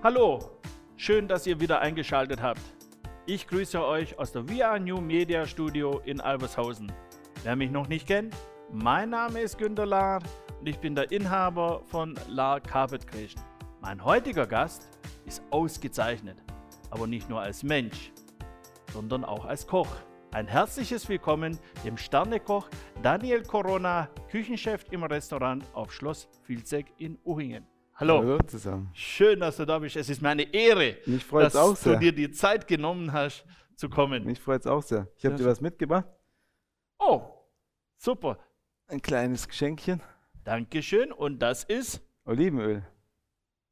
Hallo, schön, dass ihr wieder eingeschaltet habt. Ich grüße euch aus der VR New Media Studio in Albershausen. Wer mich noch nicht kennt, mein Name ist Günter Lahr und ich bin der Inhaber von Lahr Carpet Creation. Mein heutiger Gast ist ausgezeichnet, aber nicht nur als Mensch, sondern auch als Koch. Ein herzliches Willkommen dem Sternekoch Daniel Corona, Küchenchef im Restaurant auf Schloss Vilzek in Uhingen. Hallo. Hallo zusammen. Schön, dass du da bist. Es ist mir eine Ehre, dass du sehr. dir die Zeit genommen hast zu kommen. Mich freut es auch sehr. Ich habe dir was mitgebracht. Oh, super. Ein kleines Geschenkchen. Dankeschön. Und das ist, Olivenöl.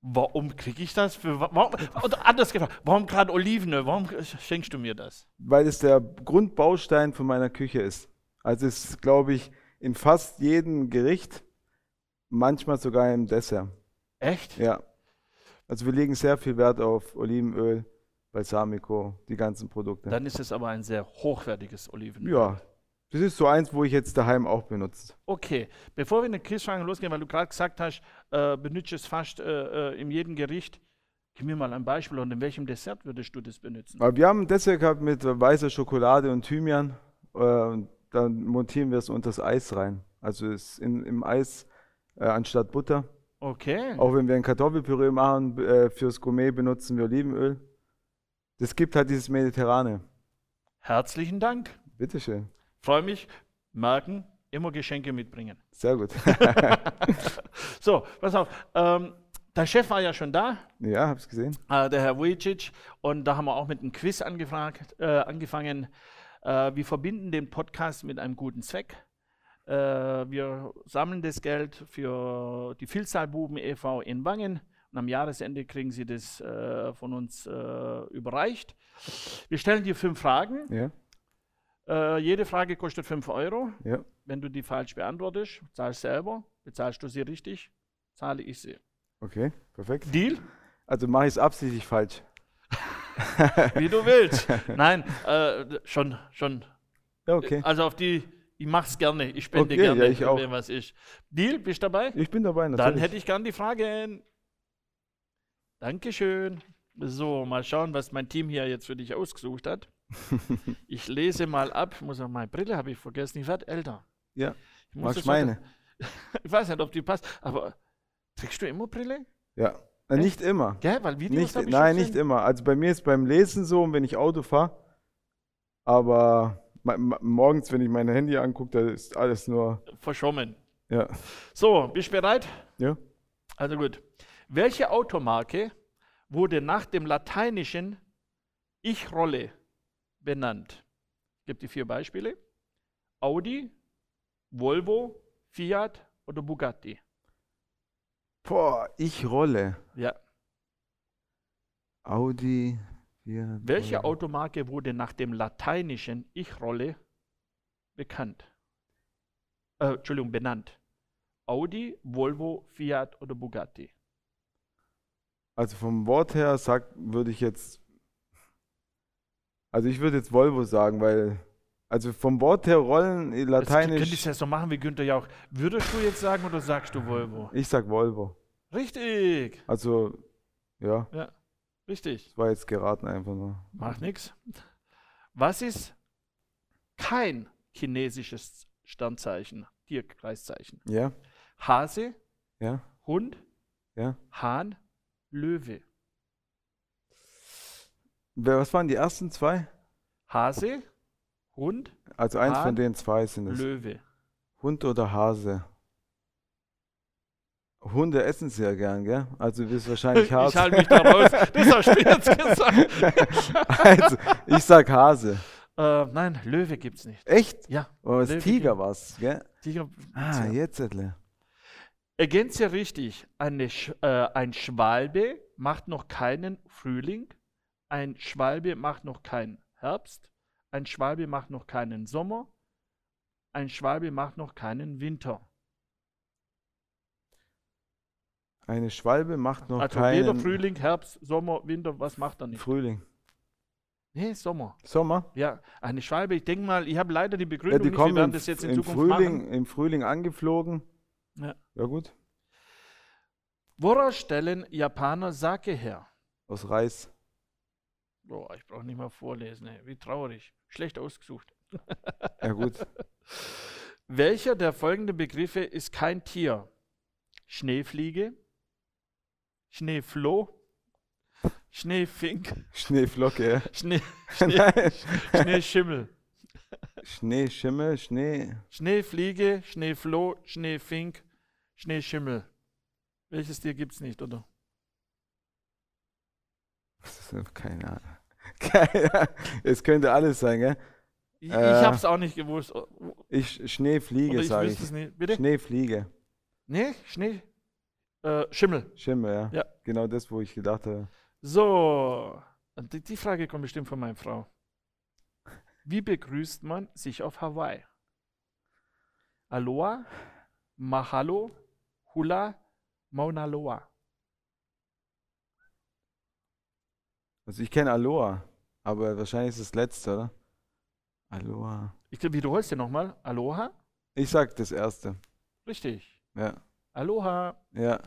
warum kriege ich das? Für, warum, oder anders gefragt, warum gerade Olivenöl? Warum schenkst du mir das? Weil es der Grundbaustein von meiner Küche ist. Also es ist, glaube ich, in fast jedem Gericht, manchmal sogar im Dessert. Echt? Ja. Also wir legen sehr viel Wert auf Olivenöl, Balsamico, die ganzen Produkte. Dann ist es aber ein sehr hochwertiges Olivenöl. ja. Das ist so eins, wo ich jetzt daheim auch benutze. Okay, bevor wir in den Quizfragen losgehen, weil du gerade gesagt hast, äh, benutzt es fast äh, äh, in jedem Gericht. Gib mir mal ein Beispiel und in welchem Dessert würdest du das benutzen? Aber wir haben ein Dessert gehabt mit weißer Schokolade und Thymian. Äh, und dann montieren wir es unter das Eis rein. Also es in, im Eis äh, anstatt Butter. Okay. Auch wenn wir ein Kartoffelpüree machen, äh, fürs Gourmet benutzen wir Olivenöl. Das gibt halt dieses Mediterrane. Herzlichen Dank. Bitteschön. Freue mich. Merken, immer Geschenke mitbringen. Sehr gut. So, pass auf. Ähm, der Chef war ja schon da, ja, hab's gesehen. äh, der Herr Vujicic, und da haben wir auch mit einem Quiz angefragt, äh, angefangen. Äh, wir verbinden den Podcast mit einem guten Zweck. Äh, wir sammeln das Geld für die Vielzahlbuben e.V. in Wangen und am Jahresende kriegen Sie das äh, von uns äh, überreicht. Wir stellen dir fünf Fragen. Ja, Äh, jede Frage kostet 5 Euro. ja. Wenn du die falsch beantwortest, zahlst selber. Bezahlst du sie richtig, zahle ich sie. Okay, perfekt. Deal? Also mache ich es absichtlich falsch. Wie du willst. Nein, äh, schon, schon. Ja, okay. Also auf die, ich mach's gerne, ich spende Okay, gerne, ja, ich auch. wenn was ist. Deal, bist du dabei? Ich bin dabei, Dann natürlich. hätte ich gern die Fragen. Dankeschön. So, mal schauen, was mein Team hier jetzt für dich ausgesucht hat. Ich lese mal ab. Muss auch meine Brille habe ich vergessen. Ich werde älter. Ja, Ich das meine? Ich weiß nicht, ob die passt, aber trägst du immer Brille? Ja. Äh, nicht immer. Gell? Weil Videos Nicht, nein, nicht immer. Also bei mir ist beim Lesen so, und wenn ich Auto fahre, aber morgens, wenn ich mein Handy angucke, da ist alles nur, Verschwommen. ja. So, bist du bereit? Ja. Also gut. Welche Automarke wurde nach dem lateinischen Ich-Rolle benannt? Ich gebe die vier Beispiele. Audi, Volvo, Fiat oder Bugatti? Boah, ich rolle. Ja. Audi. Fiat, Welche Volvo. Automarke wurde nach dem lateinischen Ich-Rolle bekannt? Äh, Entschuldigung, benannt. Audi, Volvo, Fiat oder Bugatti? Also vom Wort her sagt, würde ich jetzt, also ich würde jetzt Volvo sagen, weil, also vom Wort her rollen, eh, Jetzt könntest du lateinisch, ja so machen wie Günther Jauch. Würdest du jetzt sagen oder sagst du Volvo? ich sag Volvo. Richtig. Also, ja, Ja, richtig. das war jetzt geraten einfach nur. Macht nichts. Was ist kein chinesisches Sternzeichen, Tierkreiszeichen? Ja, Hase, ja, Hund, ja. Hahn, Löwe. Was waren die ersten zwei? Hase, Hund, Also eins Hahn, von den zwei sind es. Löwe. Hund oder Hase? Hunde essen sehr gern, gell? Also du bist wahrscheinlich Ich Hase. halte mich da raus. Das hast du jetzt gesagt. also, ich sag Hase. Äh, nein, Löwe gibt's nicht. Echt? Ja. Oh, das Löwe Tiger was, gell? Tiger, Ah, jetzt ettle. Ergänze richtig. Eine, Sch- äh, ein Schwalbe macht noch keinen Frühling. Ein Schwalbe macht noch keinen Herbst. Ein Schwalbe macht noch keinen Sommer. Ein Schwalbe macht noch keinen Winter. Eine Schwalbe macht noch also keinen Frühling, Herbst, Sommer, Winter, was macht er nicht? Frühling. Nee, Sommer. Sommer? Ja, eine Schwalbe, ich denke mal, ich habe leider die Ja, Begründung die nicht, wir werden im, das jetzt in Zukunft Frühling, machen. im Frühling angeflogen. Ja. Ja gut. Woraus stellen Japaner Sake her? Aus Reis. Boah, ich brauche nicht mal vorlesen. Ey. Wie traurig. Schlecht ausgesucht. Ja, gut. Welcher der folgenden Begriffe ist kein Tier? Schneefliege, Schneefloh, Schneefink, Schneeflocke. ja. Schnee, Schnee. Schneeschimmel, Schneeschimmel, Schnee. Schneefliege, Schneefloh, Schneefink, Schneeschimmel. Welches Tier gibt es nicht, oder? Keine Ahnung. Keine Ahnung. Es könnte alles sein, gell? Ich, Äh, ich habe es auch nicht gewusst. Ich Schneefliege, wüsste ich. es nicht. Bitte? Schneefliege. Nee, Schnee. Äh, Schimmel. Schimmel, ja. Ja. Genau das, wo ich gedacht habe. So, die, die Frage kommt bestimmt von meiner Frau. Wie begrüßt man sich auf Hawaii? Aloha, Mahalo, Hula, Mauna Loa. Also ich kenne Aloha, aber wahrscheinlich ist es das letzte, oder? Aloha. Ich glaube, wiederholst dir nochmal. Aloha? Ich sag das erste. Richtig. Ja. Aloha, Ja.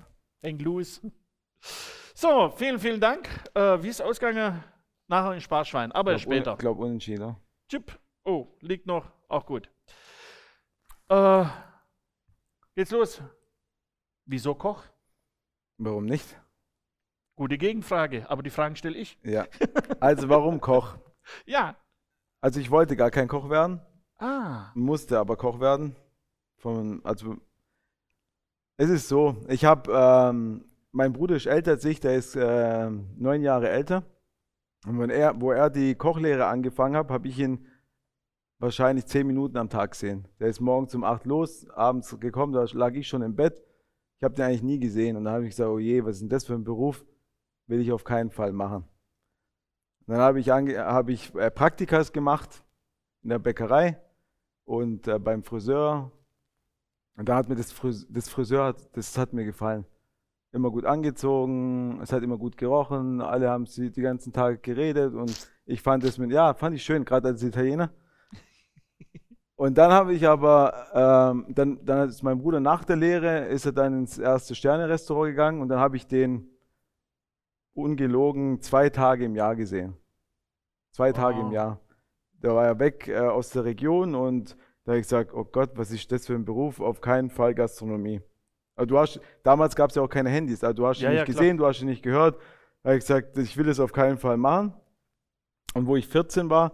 Hang loose. So, vielen, vielen Dank. Äh, wie ist ausgegangen? Nachher in Sparschwein, aber glaub, später. Ich glaube unentschieden. oder? Chip. Oh, liegt noch. Auch gut. Äh, geht's los. Wieso Koch? Warum nicht? Gute Gegenfrage, aber die Fragen stelle ich. Ja. Also warum Koch? Ja. Also ich wollte gar kein Koch werden, Ah. musste aber Koch werden. Von, also es ist so, ich habe, ähm, mein Bruder ist älter als ich, der ist ähm, neun Jahre älter. Und wenn er, wo er die Kochlehre angefangen hat, habe ich ihn wahrscheinlich zehn Minuten am Tag gesehen. Der ist morgens um acht los, abends gekommen, da lag ich schon im Bett. Ich habe den eigentlich nie gesehen. Und dann habe ich gesagt, oh je, was ist denn das für ein Beruf? Will ich auf keinen Fall machen. Und dann habe ich, habe ich äh, Praktikas gemacht in der Bäckerei und äh, beim Friseur. Und da hat mir das, Fris das Friseur, das hat mir gefallen. Immer gut angezogen, es hat immer gut gerochen, alle haben sie die ganzen Tage geredet und ich fand es mit, ja, fand ich schön, gerade als Italiener. Und dann habe ich aber, ähm, dann, dann ist mein Bruder nach der Lehre, ist er dann ins erste Sterne-Restaurant gegangen und dann habe ich den ungelogen zwei Tage im Jahr gesehen. Zwei Tage im Wow. Jahr. Da war er weg äh, aus der Region und da habe ich gesagt, oh Gott, was ist das für ein Beruf? Auf keinen Fall Gastronomie. Aber du hast, damals gab es ja auch keine Handys, also du hast ihn Ja, nicht ja, gesehen, du hast ihn nicht gehört. Da habe ich gesagt, ich will es auf keinen Fall machen. Und wo ich 14 war,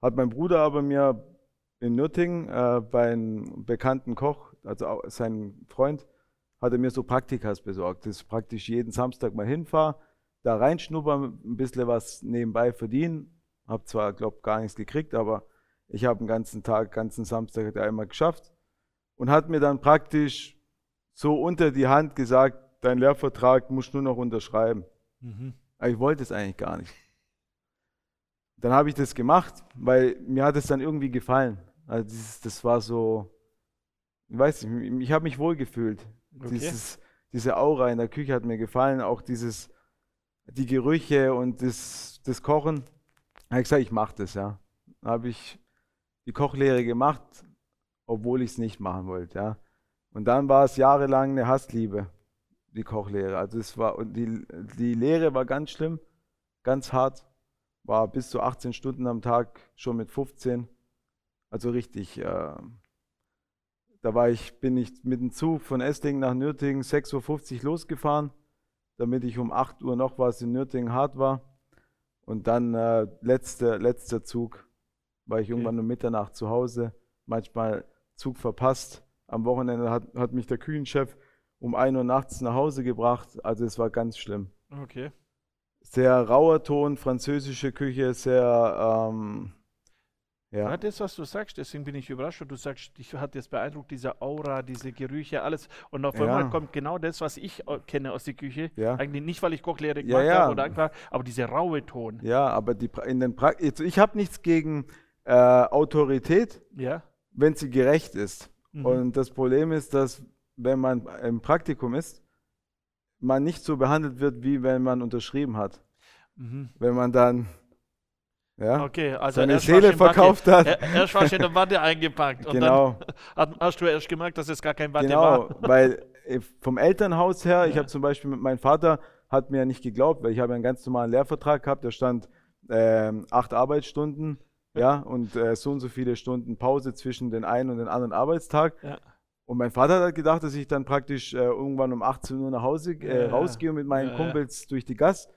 hat mein Bruder aber mir in Nürtingen äh, bei einem bekannten Koch, also sein Freund, hat er mir so Praktikas besorgt. Das ist praktisch jeden Samstag mal hinfahre, da reinschnuppern, ein bisschen was nebenbei verdienen. Habe zwar, glaube gar nichts gekriegt, aber ich habe den ganzen Tag, ganzen Samstag hat er einmal geschafft und hat mir dann praktisch so unter die Hand gesagt, dein Lehrvertrag musst du nur noch unterschreiben. Mhm. Aber ich wollte es eigentlich gar nicht. Dann habe ich das gemacht, weil mir hat es dann irgendwie gefallen. Also dieses, das war so, ich weiß nicht, ich habe mich wohl gefühlt. Okay. Dieses, diese Aura in der Küche hat mir gefallen, auch dieses, die Gerüche und das, das Kochen. Da habe ich gesagt, ich mache das, ja. Habe ich die Kochlehre gemacht, obwohl ich es nicht machen wollte, ja. Und dann war es jahrelang eine Hassliebe, die Kochlehre. Also es war, und die, die Lehre war ganz schlimm, ganz hart. War bis zu 18 Stunden am Tag, schon mit 15. Also richtig, äh, da war ich, bin ich mit dem Zug von Esslingen nach Nürtingen 6.50 Uhr losgefahren, damit ich um 8 Uhr noch was in Nürtingen hart war. Und dann äh, letzter, letzter Zug, war ich irgendwann um Mitternacht zu Hause, manchmal Zug verpasst. Am Wochenende hat, hat mich der Küchenchef um 1 Uhr nachts nach Hause gebracht. Also es war ganz schlimm. Okay. Sehr rauer Ton, französische Küche, sehr, ähm, Ja. ja. das, was du sagst, deswegen bin ich überrascht, weil du sagst, dich hat jetzt beeindruckt, diese Aura, diese Gerüche, alles. Und auf einmal Ja. kommt genau das, was ich äh, kenne aus der Küche. Ja. Eigentlich nicht, weil ich Kochlehre gemacht habe oder einfach, aber dieser raue Ton. Ja, aber die, in den pra ich habe nichts gegen äh, Autorität, Ja. wenn sie gerecht ist. Mhm. Und das Problem ist, dass wenn man im Praktikum ist, man nicht so behandelt wird, wie wenn man unterschrieben hat. Mhm. Wenn man dann ja, Okay, also seine Seele verkauft hat. Er, erst war schon in der Watte eingepackt. Und Genau, dann hast du erst gemerkt, dass es gar kein Watte genau, war. weil äh, vom Elternhaus her, ich Ja. habe zum Beispiel mit meinem Vater, hat mir nicht geglaubt, weil ich habe einen ganz normalen Lehrvertrag gehabt, da stand ähm, acht Arbeitsstunden, ja, und äh, so und so viele Stunden Pause zwischen den einen und den anderen Arbeitstag. Ja. Und mein Vater hat gedacht, dass ich dann praktisch äh, irgendwann um 18 Uhr nach Hause äh, Ja, rausgehe mit meinen ja. Kumpels durch die Gas.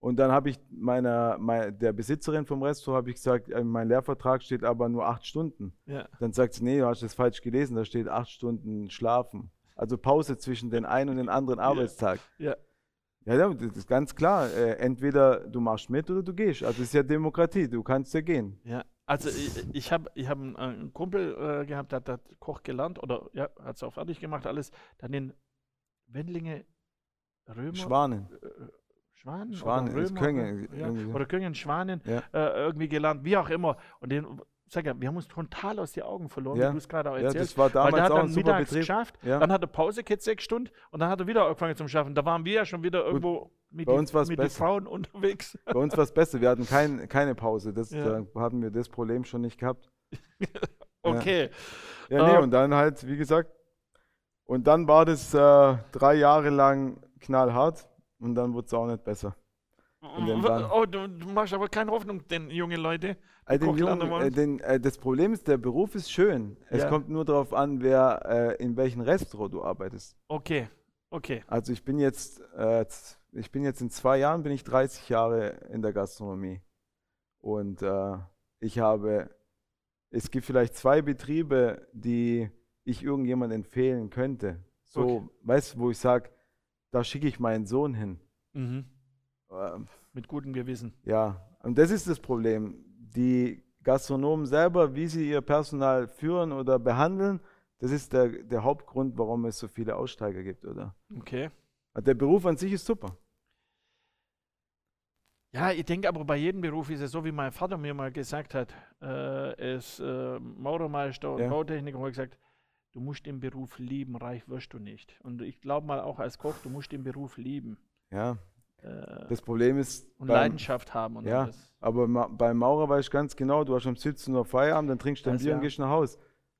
Und dann habe ich meiner, mei- der Besitzerin vom Restaurant habe ich gesagt, äh, mein Lehrvertrag steht aber nur acht Stunden. Dann sagt sie, nee, du hast das falsch gelesen, da steht acht Stunden schlafen. Also Pause zwischen den einen und den anderen Arbeitstag. Ja. Ja, ja, das ist ganz klar. Äh, entweder du machst mit oder du gehst. Also es ist ja Demokratie, du kannst ja gehen. Ja, also ich, ich habe ich hab einen, Kumpel äh, gehabt, der hat, hat Koch gelernt oder ja, hat es auch fertig gemacht, alles. Dann in Wendlinge Römer. Schwanen. äh, Schwanen, Schwanen, oder Römer, Könge, ja, irgendwie. oder Köngen, Schwanen Ja. äh, irgendwie gelernt, wie auch immer. Und den, sag ja, wir haben uns total aus den Augen verloren, Ja. wie du es gerade auch Ja, erzählst. das war Weil der damals hat auch dann ein super mittags Betrieb. geschafft, Ja. dann hat er Pause gehabt, sechs Stunden und dann hat er wieder angefangen zum Schaffen. Da waren wir ja schon wieder irgendwo mit, bei die- uns war's mit den. Frauen unterwegs. Bei uns war es besser, wir hatten kein, keine Pause. Das, Ja. Da hatten wir das Problem schon nicht gehabt. Okay. Ja, nee, Äh, und dann halt, wie gesagt, und dann war das äh, drei Jahre lang knallhart und dann wurde es auch nicht besser. Waren- Oh, du, du machst aber keine Hoffnung, den jungen Leute. Äh, den Jungen, äh, den, äh, das Problem ist, der Beruf ist schön. Es Ja. kommt nur darauf an, wer äh, in welchem Restaurant du arbeitest. Okay, okay. Also ich bin jetzt, äh, ich bin jetzt in zwei Jahren bin ich 30 Jahre in der Gastronomie und äh, ich habe, es gibt vielleicht zwei Betriebe, die ich irgendjemand empfehlen könnte. So, Okay. weißt du, wo ich sage, da schicke ich meinen Sohn hin. Mhm. Ähm, Mit gutem Gewissen. Ja, und das ist das Problem. Die Gastronomen selber, wie sie ihr Personal führen oder behandeln, das ist der, der Hauptgrund, warum es so viele Aussteiger gibt, oder? Okay. Der Beruf an sich ist super. Ja, ich denke aber bei jedem Beruf ist es so, wie mein Vater mir mal gesagt hat. Äh, ist äh, Maurermeister und Ja. Bautechniker hat gesagt, du musst den Beruf lieben, reich wirst du nicht. Und ich glaube mal auch als Koch, du musst den Beruf lieben. Ja, Äh, das Problem ist, und beim, Leidenschaft haben und ja, alles. aber ma, beim Maurer weiß ich ganz genau, du hast um 17 Uhr Feierabend, dann trinkst du ein Bier ja. und gehst nach Haus.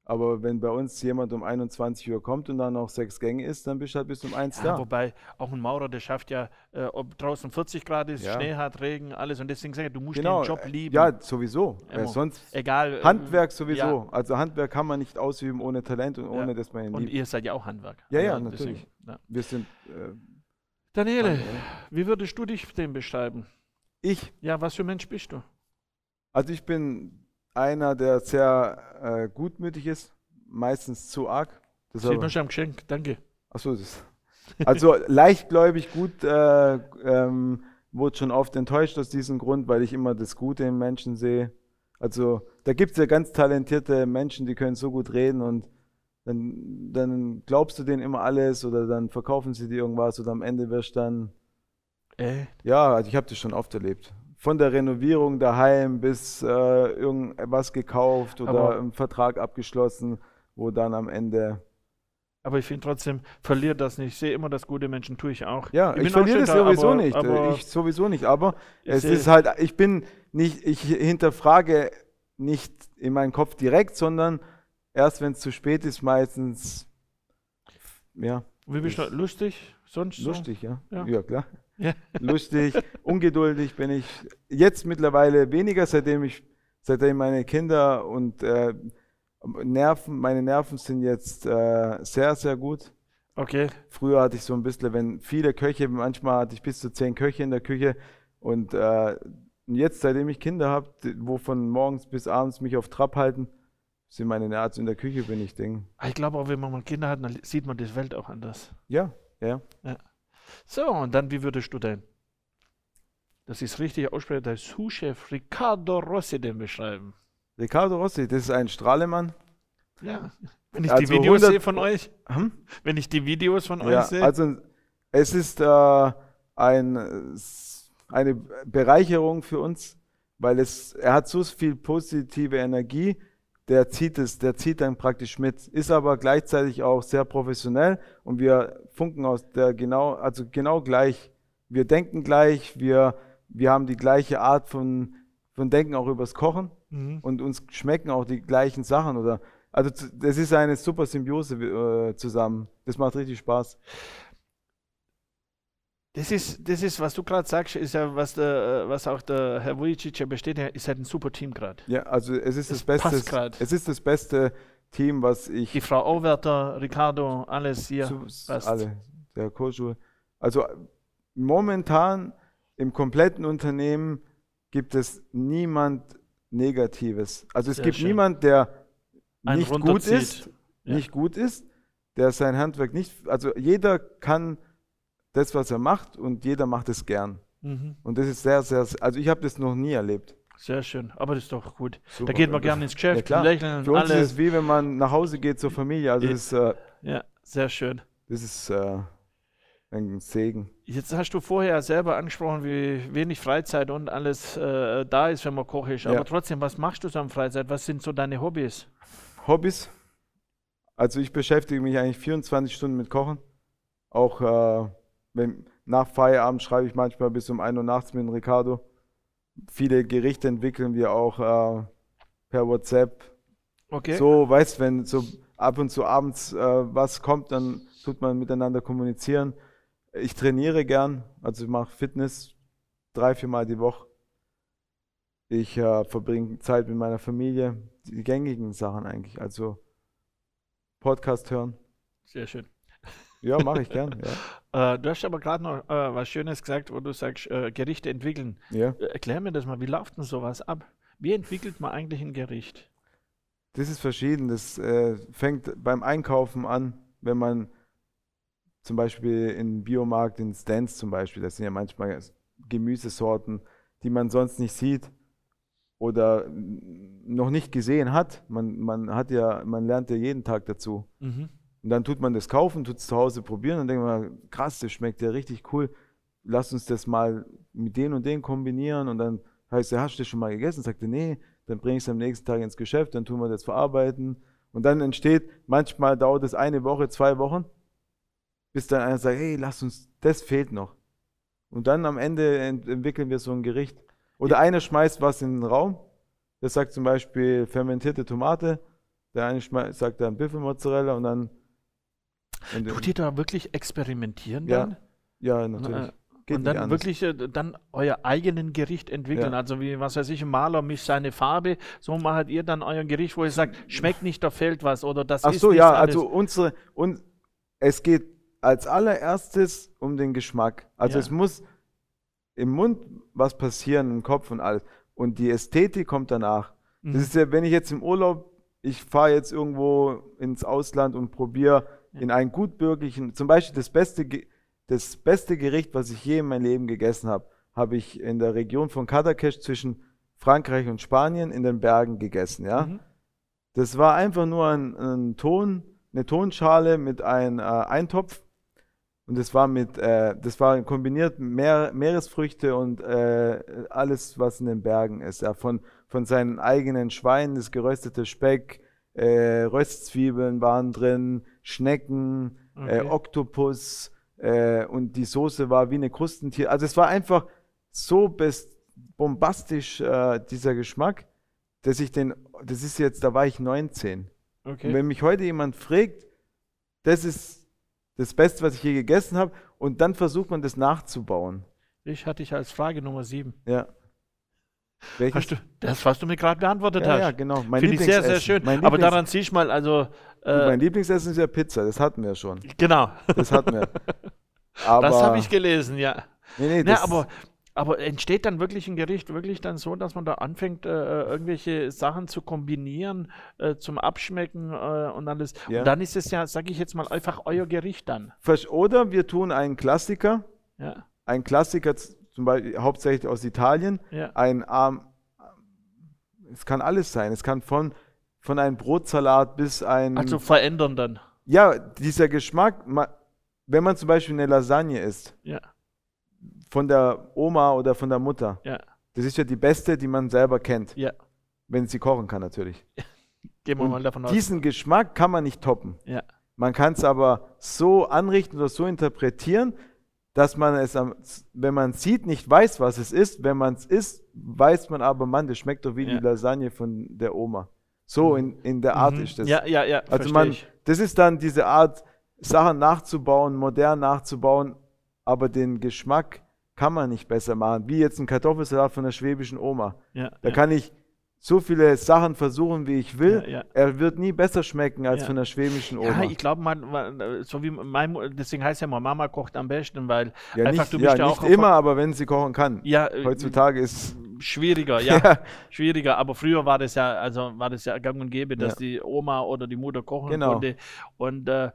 Aber wenn bei uns jemand um 21 Uhr kommt und dann noch sechs Gänge isst, dann bist du halt bis um eins Ja, da. wobei auch ein Maurer, der schafft ja, äh, ob draußen 40 Grad ist, Ja. Schnee hat, Regen, alles. Und deswegen sage ich, du musst Genau, den Job äh, lieben. ja, sowieso. Äh, sonst Egal. äh, Handwerk sowieso. ja. Also Handwerk kann man nicht ausüben ohne Talent und Ja. ohne, dass man ihn Und liebt. ihr seid ja auch Handwerk. Ja, ja, Also natürlich. ja. Wir sind äh, Daniele, Handwerk. wie würdest du dich denn beschreiben? ich. Ja, was für ein Mensch bist du? Also ich bin einer, der sehr äh, gutmütig ist, meistens zu arg. Das Sieht man schon am Geschenk, danke. achso, das. Also leichtgläubig gut, äh, ähm, wurde schon oft enttäuscht aus diesem Grund, weil ich immer das Gute im Menschen sehe. Also da gibt es ja ganz talentierte Menschen, die können so gut reden und dann, dann glaubst du denen immer alles oder dann verkaufen sie dir irgendwas oder am Ende wirst du dann Äh, Ja, also ich habe das schon oft erlebt. Von der Renovierung daheim bis äh, irgendwas gekauft oder Aber- einen Vertrag abgeschlossen, wo dann am Ende. aber ich finde trotzdem, verliert das nicht. Ich sehe immer das gute Menschen, tue ich auch. Ja, ich, auch verliere das sowieso aber- nicht. aber ich sowieso nicht. Aber ich es ist halt, ich bin nicht, ich hinterfrage nicht in meinen Kopf direkt, sondern erst wenn es zu spät ist, meistens. Ja, Wie bist du? Lustig? Sonst so? lustig, ja. Ja. Ja, klar. Ja. Lustig, ungeduldig bin ich. Jetzt mittlerweile weniger, seitdem ich, seitdem meine Kinder und äh, Nerven, meine Nerven sind jetzt äh, sehr, sehr gut. Okay. Früher hatte ich so ein bisschen, wenn viele Köche, manchmal hatte ich bis zu zehn Köche in der Küche und äh, jetzt, seitdem ich Kinder habe, wo von morgens bis abends mich auf Trab halten, sind meine also in der Küche bin ich Ding. Ich glaube auch, wenn man mal Kinder hat, dann sieht man die Welt auch anders. Ja, ja. So, und dann, wie würdest du denn, ich es richtig ausspreche, der Sous-Chef Riccardo Rossi denn beschreiben? Ricardo Rossi, das ist ein Strahlemann. Ja. Wenn ich Also die Videos 100 sehe von euch, Hm? wenn ich die Videos von Ja, euch sehe. also es ist äh, ein, eine Bereicherung für uns, weil es, er hat so viel positive Energie, der zieht es, der zieht dann praktisch mit, ist aber gleichzeitig auch sehr professionell und wir funken aus der genau, also genau gleich. Wir denken gleich, wir, wir haben die gleiche Art von, von Denken auch übers Kochen Mhm. und uns schmecken auch die gleichen Sachen oder also das ist eine super Symbiose äh, zusammen. Das macht richtig Spaß. Das ist, das ist, was du gerade sagst, ist ja, was, der, was auch der Herr Vujicic ja bestätigt, ist halt ein super Team gerade. Ja, also es ist das, Es beste, es ist das beste Team, was ich Die Frau Auwerter, Ricardo, alles hier. zu, alle, der Koschul. Also momentan im kompletten Unternehmen gibt es niemand Negatives. Also es Sehr gibt schön. niemand, der Einen nicht gut ist, Ja. nicht gut ist, der sein Handwerk nicht, also jeder kann das, was er macht und jeder macht es gern. Mhm. Und das ist sehr, sehr, also ich habe das noch nie erlebt. Sehr schön, aber das ist doch gut. Super. Da geht man gerne ins Ja, Geschäft, klar. lächeln, Für uns alle. ist es wie wenn man nach Hause geht zur Familie. Also Ja. ist, äh, Ja, sehr schön. das ist äh, ein Segen. Jetzt hast du vorher selber angesprochen, wie wenig Freizeit und alles äh, da ist, wenn man Koch ist. Aber Ja. trotzdem, was machst du so am Freizeit? Was sind so deine Hobbys? Hobbys. Also ich beschäftige mich eigentlich 24 Stunden mit Kochen. Auch äh, wenn, nach Feierabend schreibe ich manchmal bis um 1 Uhr nachts mit Ricardo. Viele Gerichte entwickeln wir auch äh, per WhatsApp. Okay. So, weißt wenn so ab und zu abends äh, was kommt, dann tut man miteinander kommunizieren. Ich trainiere gern, also ich mache Fitness drei, viermal die Woche. Ich äh, verbringe Zeit mit meiner Familie, die gängigen Sachen eigentlich. Also Podcast hören. Sehr schön. Ja, mache ich gern. Ja. Äh, du hast aber gerade noch äh, was Schönes gesagt, wo du sagst, äh, Gerichte entwickeln. ja. Äh, erklär mir das mal, wie läuft denn sowas ab? Wie entwickelt man eigentlich ein Gericht? Das ist verschieden. Das äh, fängt beim Einkaufen an, wenn man zum Beispiel in Biomarkt, in Stands zum Beispiel, das sind ja manchmal Gemüsesorten, die man sonst nicht sieht oder noch nicht gesehen hat. Man, man hat ja, man lernt ja jeden Tag dazu. Mhm. Und dann tut man das kaufen, tut es zu Hause probieren und denkt man, krass, das schmeckt ja richtig cool. Lass uns das mal mit den und den kombinieren. Und dann heißt er, hast du das schon mal gegessen? Sagt er, nee, dann bringe ich es am nächsten Tag ins Geschäft, dann tun wir das verarbeiten. Und dann entsteht, manchmal dauert es eine Woche, zwei Wochen, bis dann einer sagt, hey, lass uns, das fehlt noch. Und dann am Ende ent entwickeln wir so ein Gericht. Oder einer schmeißt was in den Raum, der sagt zum Beispiel fermentierte Tomate, der eine sagt dann Büffelmozzarella und dann Tut ihr da wirklich experimentieren Ja, dann? ja, natürlich. Äh, Geht und dann wirklich äh, dann euer eigenen Gericht entwickeln. Ja. Also wie, was weiß ich, ein Maler mischt seine Farbe, so macht ihr dann euer Gericht, wo ihr sagt, schmeckt nicht, da fehlt was oder das Ach ist so, ja, alles. also unsere, und es geht als allererstes um den Geschmack. Also Ja. es muss im Mund was passieren, im Kopf und alles. Und die Ästhetik kommt danach. Mhm. Das ist ja, wenn ich jetzt im Urlaub, ich fahre jetzt irgendwo ins Ausland und probiere in einen gutbürgerlichen, zum Beispiel das beste, das beste Gericht, was ich je in meinem Leben gegessen habe, habe ich in der Region von Cadaqués zwischen Frankreich und Spanien in den Bergen gegessen, ja. Mhm. Das war einfach nur ein, ein Ton, eine Tonschale mit einem äh, Eintopf. Und das war mit, äh, das war kombiniert Meer, Meeresfrüchte und äh, alles, was in den Bergen ist. Ja, von, von seinen eigenen Schweinen, das geröstete Speck, äh, Röstzwiebeln waren drin, Schnecken, äh, Okay. Oktopus äh, und die Soße war wie eine Krustentier. Also es war einfach so best bombastisch, äh, dieser Geschmack, dass ich den, das ist jetzt, da war ich 19. Und Okay. wenn mich heute jemand fragt, das ist das Beste, was ich je gegessen habe, und dann versucht man das nachzubauen. Ich hatte dich als Frage Nummer sieben. Ja. Welches? Hast du, das, was du mir gerade beantwortet ja, hast. ja, genau. Mein Finde ich sehr, sehr schön. Mein Aber Lieblings- daran siehst du mal, also, äh, mein Lieblingsessen ist ja Pizza, das hatten wir schon. genau, Das hatten wir. Aber, das habe ich gelesen, ja. nee, nee, das, aber, aber entsteht dann wirklich ein Gericht wirklich dann so, dass man da anfängt, äh, irgendwelche Sachen zu kombinieren, äh, zum Abschmecken äh, und alles. Ja. Und dann ist es ja, sage ich jetzt mal, einfach euer Gericht dann. Oder wir tun einen Klassiker, Ja, einen Klassiker zum Beispiel hauptsächlich aus Italien, ja. ein Arm, es kann alles sein. Es kann von, von einem Brotsalat bis ein. Also verändern dann. ja, dieser Geschmack, ma- wenn man zum Beispiel eine Lasagne isst, Ja, von der Oma oder von der Mutter, ja, das ist ja die beste, die man selber kennt. ja. Wenn sie kochen kann, natürlich. Gehen wir Und mal davon aus. diesen Geschmack kann man nicht toppen. Ja, Man kann es aber so anrichten oder so interpretieren, dass man es, am, wenn man es sieht, nicht weiß, was es ist. Wenn man es isst, weiß man aber, Mann, das schmeckt doch wie Ja. die Lasagne von der Oma. So in, in der Art Mhm. ist das. Ja, ja, ja. also man, ich. das ist dann diese Art, Sachen nachzubauen, modern nachzubauen, aber den Geschmack kann man nicht besser machen. Wie jetzt ein Kartoffelsalat von der schwäbischen Oma. Ja, Da ja. kann ich so viele Sachen versuchen, wie ich will. Ja, ja. Er wird nie besser schmecken als Ja. von der schwäbischen Ja, Oma. ich glaube, man, so wie mein, deswegen heißt ja immer, Mama kocht am besten, weil ja, einfach nicht, du ja, bist ja nicht auch auf- immer, aber wenn sie kochen kann. ja, äh, Heutzutage ist schwieriger, ja, schwieriger. Aber früher war das ja, also war das ja gang und gäbe, dass Ja. die Oma oder die Mutter kochen Genau. konnte. Und äh,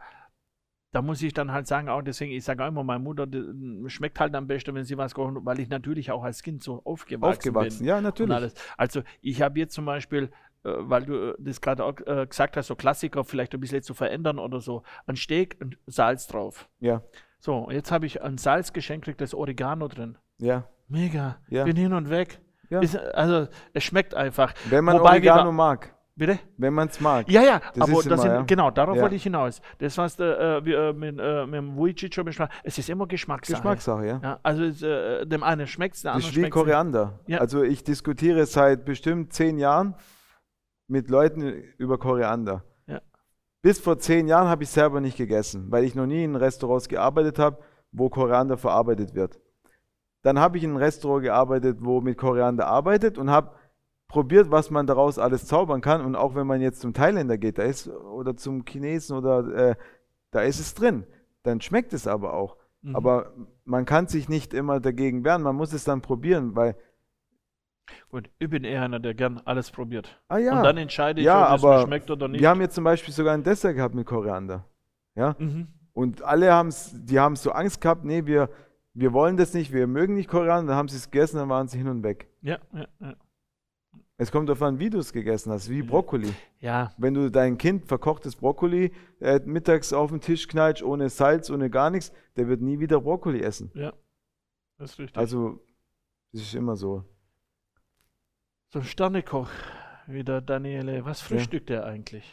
da muss ich dann halt sagen, auch deswegen, ich sage auch immer, meine Mutter die, schmeckt halt am besten, wenn sie was kochen, weil ich natürlich auch als Kind so aufgewachsen, aufgewachsen. bin. Ja, natürlich. alles. Also ich habe jetzt zum Beispiel, äh, weil du äh, das gerade auch äh, gesagt hast, so Klassiker vielleicht ein bisschen zu verändern oder so, ein Steak und Salz drauf. Ja, So, jetzt habe ich ein Salzgeschenk, kriegt das Oregano drin. ja, Mega, Ja. bin hin und weg. Ja. Ist, also es schmeckt einfach. Wenn man Wobei Oregano mag, Bitte? wenn man es mag. Ja, ja, Das aber das immer, sind, genau, darauf Ja. wollte ich hinaus. Das, was äh, wir äh, mit, äh, mit dem Vujicic schon besprochen es ist immer Geschmackssache. Geschmackssache, ja. Ja, also es, äh, dem einen schmeckt es, der Das andere ist wie schmeckt Koriander. Ja. Also ich diskutiere seit bestimmt zehn Jahren mit Leuten über Koriander. Bis vor zehn Jahren habe ich selber nicht gegessen, weil ich noch nie in Restaurants gearbeitet habe, wo Koriander verarbeitet wird. Dann habe ich in einem Restaurant gearbeitet, wo mit Koriander arbeitet und habe probiert, was man daraus alles zaubern kann. Und auch wenn man jetzt zum Thailänder geht, da ist oder zum Chinesen oder äh, da ist es drin, dann schmeckt es aber auch. Mhm. Aber man kann sich nicht immer dagegen wehren, man muss es dann probieren, weil, Gut, ich bin eher einer, der gern alles probiert. ah ja, Und dann entscheide ich, Ja, ob es schmeckt oder nicht. wir haben jetzt zum Beispiel sogar ein Dessert gehabt mit Koriander. Ja, mhm. und alle haben es, die haben so Angst gehabt, nee, wir, wir wollen das nicht, wir mögen nicht Koriander, dann haben sie es gegessen, dann waren sie hin und weg. ja, ja, ja. Es kommt darauf an, wie du es gegessen hast, wie Brokkoli. Ja, Wenn du dein Kind verkochtes Brokkoli äh, mittags auf den Tisch knallst, ohne Salz, ohne gar nichts, der wird nie wieder Brokkoli essen. das ist richtig. Also, das ist immer so. so Sternekoch, wie der Daniele. Was frühstückt der eigentlich?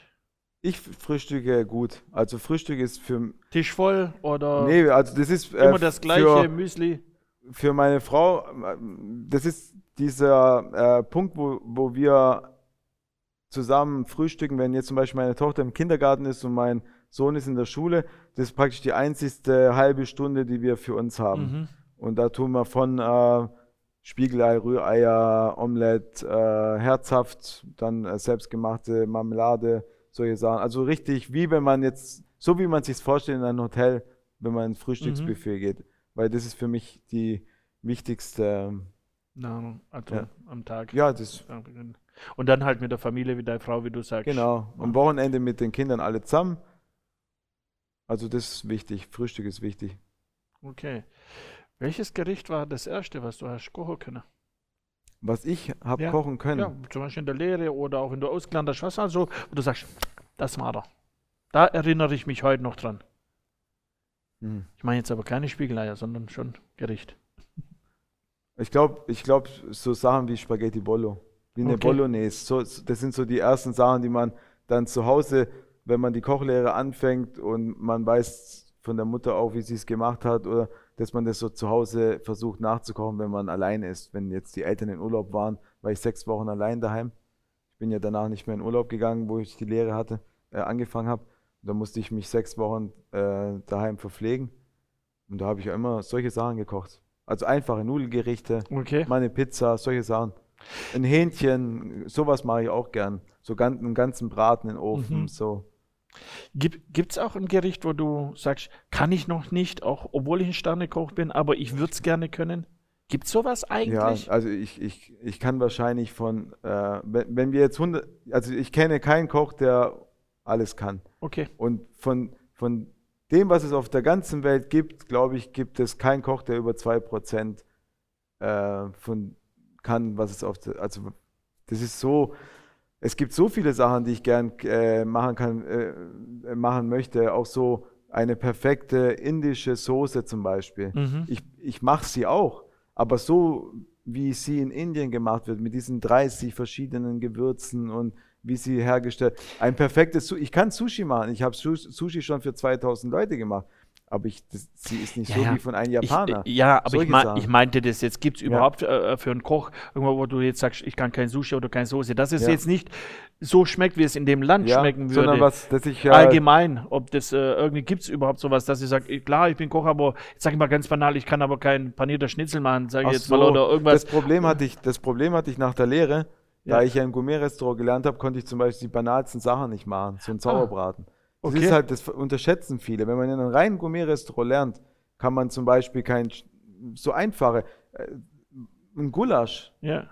Ich frühstücke gut. Also Frühstück ist für Tisch voll oder Nee, also das ist äh, immer das gleiche für, Müsli? Für meine Frau, äh, das ist dieser äh, Punkt, wo, wo wir zusammen frühstücken, wenn jetzt zum Beispiel meine Tochter im Kindergarten ist und mein Sohn ist in der Schule, das ist praktisch die einzigste halbe Stunde, die wir für uns haben. Mhm. Und da tun wir von äh, Spiegelei, Rühreier, Omelette, äh, herzhaft, dann äh, selbstgemachte Marmelade, solche Sachen. Also richtig, wie wenn man jetzt, so wie man sich vorstellt in einem Hotel, wenn man ins Frühstücksbuffet geht. Weil das ist für mich die wichtigste, Nahrung also Ja. am Tag. ja, das, Und dann halt mit der Familie, wie deine Frau, wie du sagst. genau. Am Wochenende mit den Kindern alle zusammen. Also das ist wichtig, Frühstück ist wichtig. Okay. Welches Gericht war das erste, was du hast kochen können? Was ich habe Ja, kochen können. Ja, zum Beispiel in der Lehre oder auch wenn du ausgelernt hast, was also, wo du sagst, das war da. Da erinnere ich mich heute noch dran. Hm. Ich meine jetzt aber keine Spiegeleier, sondern schon Gericht. Ich glaube, ich glaub, so Sachen wie Spaghetti Bollo, wie eine Okay. Bolognese, so, das sind so die ersten Sachen, die man dann zu Hause, wenn man die Kochlehre anfängt und man weiß von der Mutter auch, wie sie es gemacht hat, oder dass man das so zu Hause versucht nachzukochen, wenn man allein ist. Wenn jetzt die Eltern in Urlaub waren, war ich sechs Wochen allein daheim. Ich bin ja danach nicht mehr in Urlaub gegangen, wo ich die Lehre hatte, äh, angefangen habe. Da musste ich mich sechs Wochen äh, daheim verpflegen. Und da habe ich auch immer solche Sachen gekocht. Also einfache Nudelgerichte, Okay. mal eine Pizza, solche Sachen. Ein Hähnchen, sowas mache ich auch gern. So gan einen ganzen Braten in den Ofen, Mhm. so. Gibt es auch ein Gericht, wo du sagst, kann ich noch nicht, auch obwohl ich ein Sternekoch bin, aber ich würde es gerne können? Gibt es sowas Ja, eigentlich? also ich, ich, ich kann wahrscheinlich von, äh, wenn, wenn wir jetzt 100, also ich kenne keinen Koch, der alles kann. Okay. Und von, von dem, was es auf der ganzen Welt gibt, glaube ich, gibt es keinen Koch, der über 2% äh, von kann, was es auf der, also das ist so, es gibt so viele Sachen, die ich gern äh, machen kann, äh, machen möchte, auch so eine perfekte indische Soße zum Beispiel. Mhm. Ich, ich mache sie auch, aber so wie sie in Indien gemacht wird, mit diesen 30 verschiedenen Gewürzen und wie sie hergestellt, ein perfektes, Su- ich kann Sushi machen, ich habe Sushi schon für 2000 Leute gemacht, aber ich, das, sie ist nicht Ja, so ja. wie von einem Ich, Japaner. äh, ja, aber ich, mein, ich meinte das jetzt. Gibt es überhaupt äh, für einen Koch irgendwo, wo du jetzt sagst, ich kann kein Sushi oder kein Soße, dass es Ja. jetzt nicht so schmeckt, wie es in dem Land ja, schmecken sondern würde? was, dass ich äh, Allgemein, ob das äh, irgendwie gibt es überhaupt sowas, dass ich sage, klar, ich bin Koch, aber jetzt sage ich mal ganz banal, ich kann aber kein panierter Schnitzel machen, sage ich jetzt so, mal, oder irgendwas. Das Problem hatte ich, das Problem hatte ich nach der Lehre, da Ja. ich ja im Gourmet-Restaurant gelernt habe, konnte ich zum Beispiel die banalsten Sachen nicht machen, so ein Sauerbraten. Das Ah. okay. ist halt, das unterschätzen viele. Wenn man in einem reinen Gourmet-Restaurant lernt, kann man zum Beispiel kein so einfache, äh, ein Gulasch ja.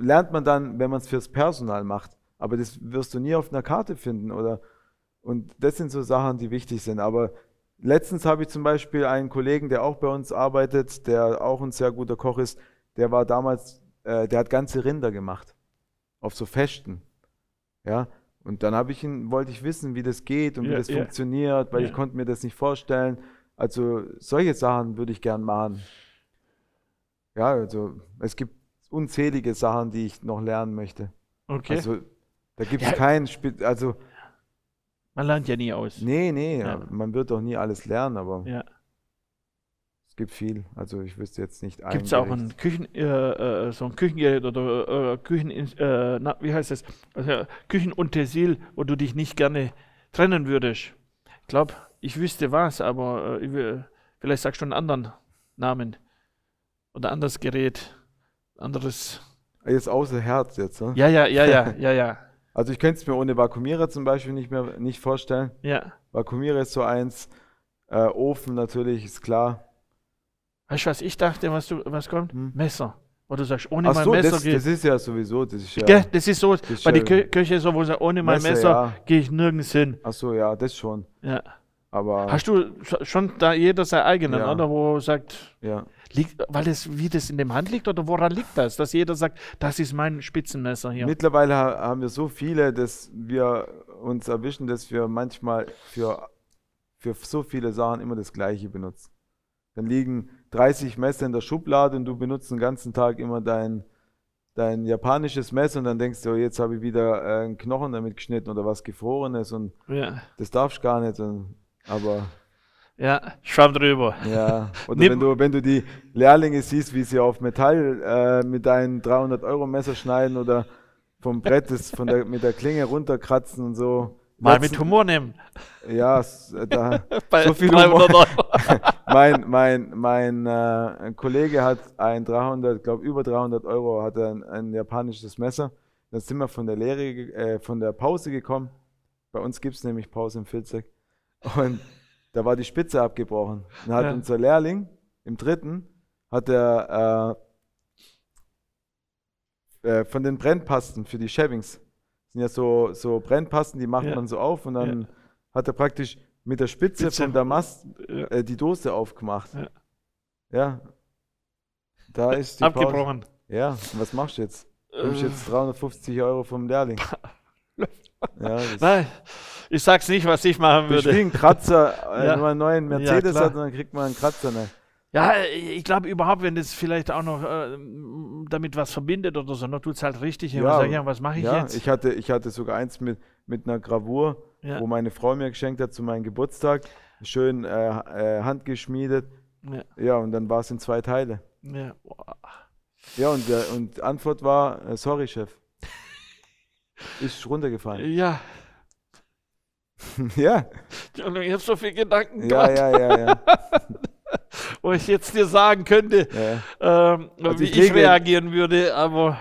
lernt man dann, wenn man es fürs Personal macht. Aber das wirst du nie auf einer Karte finden oder und das sind so Sachen, die wichtig sind. Aber letztens habe ich zum Beispiel einen Kollegen, der auch bei uns arbeitet, der auch ein sehr guter Koch ist, der war damals, äh, der hat ganze Rinder gemacht auf so Festen, ja. Und dann habe ich ihn, wollte ich wissen, wie das geht und wie Ja, das ja. funktioniert, weil ich Ja. konnte mir das nicht vorstellen. Also solche Sachen würde ich gern machen. Ja, also es gibt unzählige Sachen, die ich noch lernen möchte. Okay. Also da gibt es Ja. keinen, Spe also Man lernt ja nie aus. nee, nee, Ja. man wird doch nie alles lernen, aber Ja. Es gibt viel. Also ich wüsste jetzt nicht ein Gibt es auch ein Küchen, äh, äh, so ein Küchengerät oder äh, Küchen, äh, na, wie heißt das? Also, Küchenutensil, wo du dich nicht gerne trennen würdest. Ich glaube, ich wüsste was, aber äh, vielleicht sagst du einen anderen Namen. Oder anderes Gerät. Anderes. Jetzt außer Herz jetzt, ne? Ja, ja, ja, ja, ja, ja. Also ich könnte es mir ohne Vakuumierer zum Beispiel nicht mehr nicht vorstellen. Ja. Vakuumierer ist so eins, äh, Ofen natürlich, ist klar. Weißt du, was ich dachte, was, du, was kommt? Hm. Messer. Du sagst, ohne Ach mein so, Messer das, gehe das ist ja sowieso, das ist ja, Gell, das ist so, ist bei ja- der Kö Köche so, wo sie ohne mein Messer, Messer ja. gehe ich nirgends hin. ach so, ja, das schon. Ja. Aber Hast du sch- schon da jeder sein eigenen, Ja. oder? Wo sagt, ja, liegt, weil das, wie das in dem Hand liegt, oder woran liegt das? Dass jeder sagt, das ist mein Spitzenmesser hier. Mittlerweile ha- haben wir so viele, dass wir uns erwischen, dass wir manchmal für, für so viele Sachen immer das Gleiche benutzen. Dann liegen 30 Messer in der Schublade und du benutzt den ganzen Tag immer dein, dein japanisches Messer und dann denkst du, oh, jetzt habe ich wieder äh, einen Knochen damit geschnitten oder was Gefrorenes und Ja, das darfst du gar nicht. Und, aber ja schwamm drüber. ja, oder wenn du, wenn du die Lehrlinge siehst, wie sie auf Metall äh, mit deinem 300 Euro Messer schneiden oder vom Brett das von der, mit der Klinge runterkratzen und so. Mal mit Humor nehmen. Ja, äh, da, Bei so viel 300 Humor. Euro. mein, mein, mein äh, Kollege hat ein 300, glaube über 300 Euro, hat er ein, ein japanisches Messer. Dann sind wir von der Lehre, äh, von der Pause gekommen. Bei uns gibt es nämlich Pause im Filzek. Und da war die Spitze abgebrochen. Dann hat Ja. unser Lehrling im dritten, hat er äh, äh, von den Brennpasten für die Shavings, sind ja so, so Brennpasten, die macht Ja. man so auf und dann Ja. hat er praktisch mit der Spitze, Spitze. von der Mast Ja. äh, die Dose aufgemacht. Ja. Ja. Da ist die Pause. Abgebrochen. Ja, und was machst du jetzt? Du nimmst Äh, jetzt 350 Euro vom Lehrling. Ja, Nein, ich sag's nicht, was ich machen das ist wie würde. ein Kratzer, äh, Ja. wenn man einen neuen Ja, Mercedes klar. hat, dann kriegt man einen Kratzer. Ne? Ja, ich glaube überhaupt, wenn das vielleicht auch noch äh, damit was verbindet oder so, dann tut's halt richtig. Ja, sag, ja was mache ich Ja, jetzt? ich hatte, ich hatte sogar eins mit, mit einer Gravur, ja, wo meine Frau mir geschenkt hat zu meinem Geburtstag. Schön äh, äh, handgeschmiedet. ja, Ja, und dann war es in zwei Teile. ja. Ja, und, und die Antwort war, äh, sorry, Chef. Ist runtergefallen. ja. ja, ich habe so viel Gedanken ja, gehabt, ja, ja, ja. wo ich jetzt dir sagen könnte, ja. ähm, Also wie ich ich, reagieren würde, aber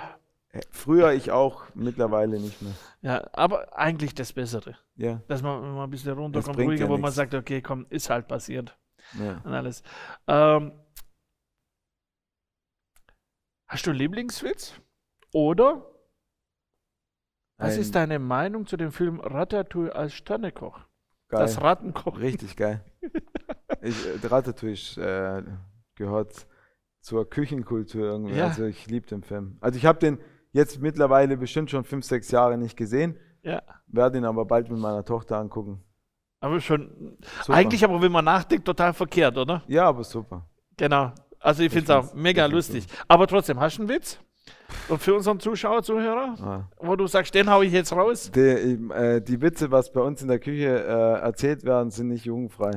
Früher ich auch, mittlerweile nicht mehr. ja, aber eigentlich das Bessere. Ja, Dass man mal ein bisschen runterkommt, ruhiger, ja wo man nichts. sagt, okay, komm, ist halt passiert ja. und alles. Ähm, hast du Lieblingswitz? Oder was Ein- ist deine Meinung zu dem Film Ratatouille als Sternekoch? Geil. Das Rattenkoch. Richtig geil. Ich, äh, Ratatouille äh, gehört zur Küchenkultur irgendwie. Ja. Also ich liebe den Film. Also ich habe den jetzt mittlerweile bestimmt schon fünf, sechs Jahre nicht gesehen, Ja, werde ihn aber bald mit meiner Tochter angucken. aber schon. Super. Eigentlich aber, wenn man nachdenkt, total verkehrt, oder? Ja, aber super. Genau. Also ich finde es auch mega lustig. Aber trotzdem, hast du einen Witz? Und für unseren Zuschauer, Zuhörer, Ah. wo du sagst, den hau ich jetzt raus? Die, äh, die Witze, was bei uns in der Küche äh, erzählt werden, sind nicht jugendfrei.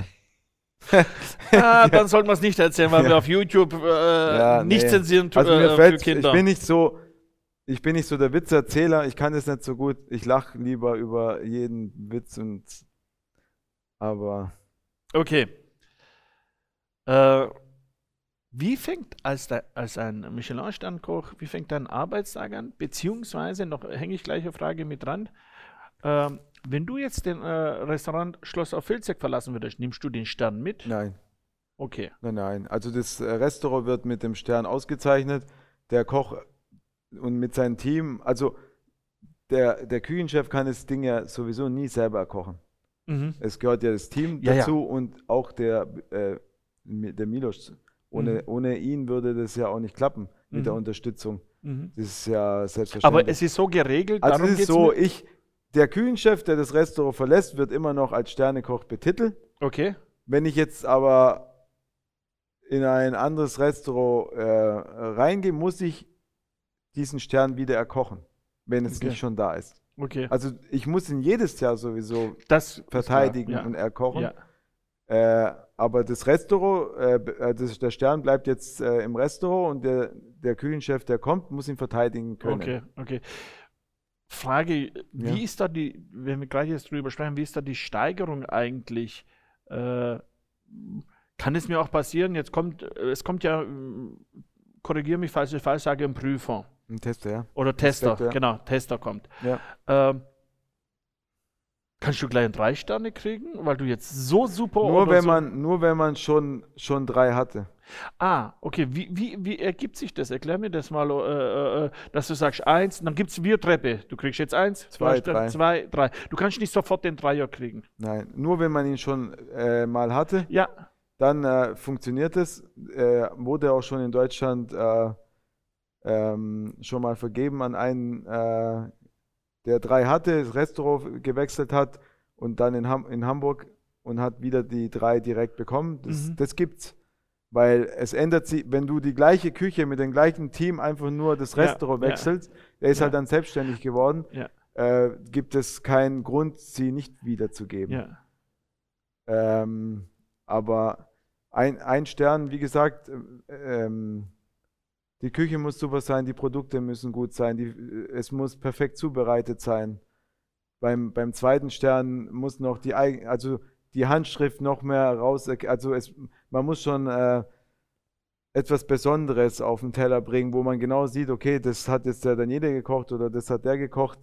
ah, dann sollten wir es nicht erzählen, weil Ja. wir auf YouTube äh, Ja, nicht nee. zensieren Also äh, mir für fällt, ich bin nicht so, ich bin nicht so der Witzerzähler, ich kann das nicht so gut. Ich lache lieber über jeden Witz und aber Okay. Äh, wie fängt als, de, als ein Michelin-Sternkoch, wie fängt dein Arbeitstag an? Beziehungsweise, noch hänge ich gleich eine Frage mit dran. Ähm, wenn du jetzt den äh, Restaurant Schloss auf Filzek verlassen würdest, nimmst du den Stern mit? nein, Okay. nein, nein. Also das äh, Restaurant wird mit dem Stern ausgezeichnet. Der Koch und mit seinem Team, also der, der Küchenchef kann das Ding ja sowieso nie selber kochen. Mhm. Es gehört ja das Team Ja, ja. dazu und auch der, äh, der Milos. Ohne, Mhm. ohne ihn würde das ja auch nicht klappen mit der Mhm. Unterstützung. Mhm. Das ist ja selbstverständlich. Aber es ist so geregelt, also es ist so, ich, der Küchenchef, der das Restaurant verlässt, wird immer noch als Sternekoch betitelt. Okay. Wenn ich jetzt aber in ein anderes Restaurant äh, reingehe, muss ich diesen Stern wieder erkochen, wenn es Okay. nicht schon da ist. Okay. Also ich muss ihn jedes Jahr sowieso das verteidigen klar. und ja. erkochen. Ja. Äh, aber das Restaurant, äh, äh, das, der Stern bleibt jetzt äh, im Restaurant und der, der Küchenchef, der kommt, muss ihn verteidigen können. Okay, okay. Frage, wie Ja. ist da die, wenn wir gleich jetzt drüber sprechen, wie ist da die Steigerung eigentlich? Äh, kann es mir auch passieren, jetzt kommt, äh, es kommt ja, korrigiere mich, falls ich falsch sage, ein Prüfer Ein Tester, ja. oder Tester, Inspektor, ja. genau, Tester kommt. Ja. Ähm, kannst du gleich drei Sterne kriegen, weil du jetzt so super Nur wenn so, man, nur wenn man schon, schon drei hatte. Ah, okay. Wie, wie, wie ergibt sich das? Erklär mir das mal, äh, äh, dass du sagst eins, dann gibt es Wir-Treppe. Du kriegst jetzt eins, Zwei, dann drei. zwei, drei. Du kannst nicht sofort den Dreier kriegen. Nein, nur wenn man ihn schon äh, mal hatte, Ja, dann äh, funktioniert es. Äh, wurde auch schon in Deutschland äh, ähm, schon mal vergeben an einen, äh, der drei hatte, das Restaurant gewechselt hat und dann in, Ham in Hamburg und hat wieder die drei direkt bekommen. Das, Mhm. das gibt's. Weil es ändert sich, wenn du die gleiche Küche mit dem gleichen Team einfach nur das Ja, Restaurant ja. wechselst, der ist Ja. halt dann selbstständig geworden, ja, äh, gibt es keinen Grund, sie nicht wiederzugeben. ja. Ähm, aber ein, ein Stern, wie gesagt, ähm, die Küche muss super sein, die Produkte müssen gut sein, die, es muss perfekt zubereitet sein. Beim, beim zweiten Stern muss noch die, eig- also die Handschrift noch mehr raus, also es, man muss schon äh, etwas Besonderes auf den Teller bringen, wo man genau sieht, okay, das hat jetzt der Daniele gekocht oder das hat der gekocht.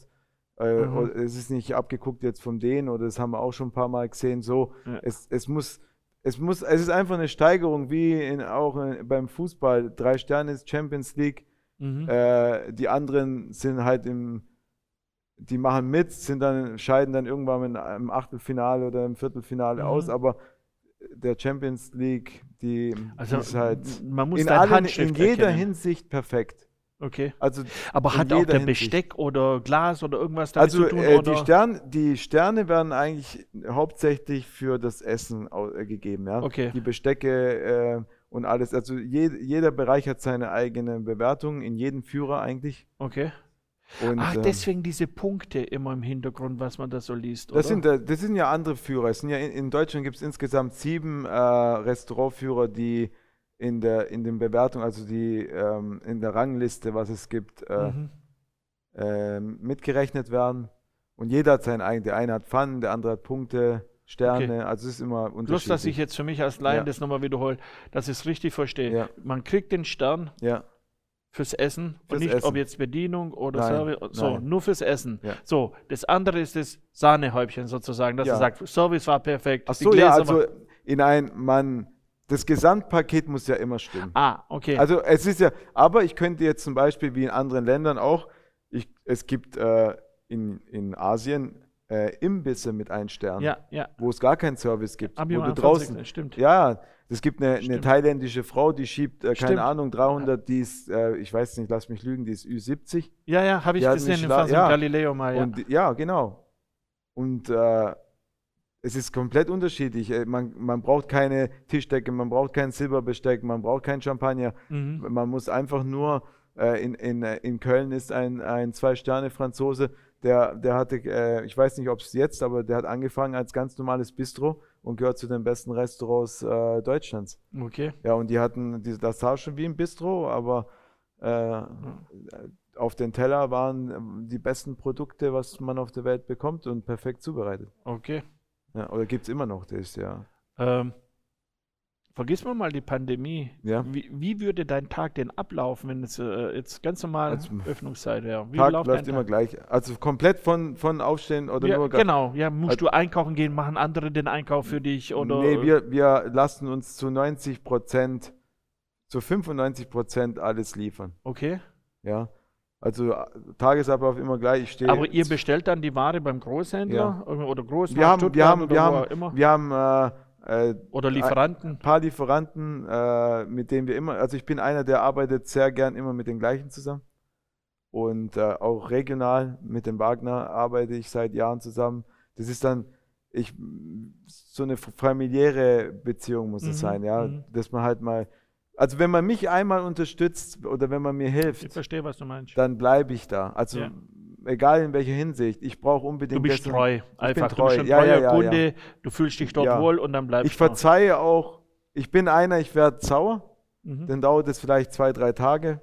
Äh, Mhm. es ist nicht abgeguckt jetzt vom den oder das haben wir auch schon ein paar Mal gesehen. So, Ja. es, es muss, es muss, es ist einfach eine Steigerung, wie in, auch in, beim Fußball. Drei Sterne ist Champions League, Mhm. äh, die anderen sind halt im, die machen mit, sind dann, scheiden dann irgendwann im, Achtelfinale oder im Viertelfinale Mhm. aus, aber der Champions League, die, Also ist halt man muss in, allen, in jeder erkennen. Hinsicht perfekt. Okay. Also, Aber hat auch der Hinsicht. Besteck oder Glas oder irgendwas damit also zu tun? äh, oder? die, Stern, die Sterne werden eigentlich hauptsächlich für das Essen äh, gegeben, ja. Okay. Die Bestecke äh, und alles. Also je, jeder Bereich hat seine eigene Bewertung, in jedem Führer eigentlich. Okay. Und, Ach, ähm, deswegen diese Punkte immer im Hintergrund, was man da so liest, Das oder? sind, äh, das sind ja andere Führer. Sind ja in, in Deutschland gibt es insgesamt sieben äh, Restaurantführer, die in der in den Bewertungen, also die ähm, in der Rangliste, was es gibt, äh, Mhm. ähm, mitgerechnet werden. Und jeder hat sein eigenes. Der eine hat Pfannen, der andere hat Punkte, Sterne. Also es ist immer Bloß, unterschiedlich. dass ich jetzt für mich als Laien Ja. das nochmal wiederhole, dass ich es richtig verstehe. Ja. Man kriegt den Stern ja, fürs Essen und Fürs nicht, Essen. ob jetzt Bedienung oder Nein, Service. So, nein. nur fürs Essen. Ja. So, das andere ist das Sahnehäubchen sozusagen, dass Ja. er sagt, Service war perfekt. ach so, ja, also in ein, man, das Gesamtpaket muss ja immer stimmen. Ah, okay. Also es ist ja, aber ich könnte jetzt zum Beispiel wie in anderen Ländern auch, ich, es gibt äh, in, in Asien äh, Imbisse mit einem Stern, ja, ja. wo es gar keinen Service gibt, ich wo du draußen, Stimmt. ja, es gibt eine, eine thailändische Frau, die schiebt, äh, keine. Ahnung, 300, die ist, äh, ich weiß nicht, lass mich lügen, die ist Ü70 Ja, ja, habe ich gesehen im Fernsehen ja. Galileo mal. Ja. und ja, genau. Und äh, es ist komplett unterschiedlich. Äh, Man, man braucht keine Tischdecke, man braucht kein Silberbesteck, man braucht kein Champagner. Mhm. Man muss einfach nur, äh, in, in, in Köln ist ein, ein Zwei-Sterne-Franzose, der, der hatte, äh, ich weiß nicht, ob es jetzt, aber der hat angefangen als ganz normales Bistro und gehört zu den besten Restaurants äh, Deutschlands. Okay. Ja, und die hatten, die, das sah schon wie ein Bistro, aber äh, auf den Teller waren die besten Produkte, was man auf der Welt bekommt und perfekt zubereitet. Okay. Ja, oder gibt es immer noch das, ja. Ähm, vergiss mal mal die Pandemie. Ja. Wie, wie würde dein Tag denn ablaufen, wenn es äh, jetzt ganz normal Also, Öffnungszeit wäre? Wie Tag läuft immer Tag? gleich. Also komplett von, von Aufstehen oder Ja, nur genau, ja, musst Also- du einkaufen gehen, machen andere den Einkauf für dich oder Nee, wir, wir lassen uns zu 90 Prozent, zu 95 Prozent alles liefern. okay. Ja. Also äh, Tagesablauf immer gleich. Ich stehe. Aber ihr bestellt dann die Ware beim Großhändler oder Großmarkt wir haben, wir haben, wir haben, wir haben äh, äh, oder Lieferanten. ein paar Lieferanten, äh, mit denen wir immer, also ich bin einer, der arbeitet sehr gern immer mit den gleichen zusammen. Und äh, auch regional mit dem Wagner arbeite ich seit Jahren zusammen. Das ist dann, ich, so eine familiäre Beziehung muss es Mhm, sein, ja. mhm. Dass man halt mal, also wenn man mich einmal unterstützt oder wenn man mir hilft, verstehe, dann bleibe ich da. Also Ja. Egal in welcher Hinsicht, ich brauche unbedingt. Du bist dessen- treu, einfach. Du treu. bist ein Ja, ja, treuer ja, Kunde, du fühlst dich dort Ja. wohl und dann bleibst Ich du. verzeihe auch, ich bin einer, ich werde sauer, Mhm. dann dauert es vielleicht zwei, drei Tage.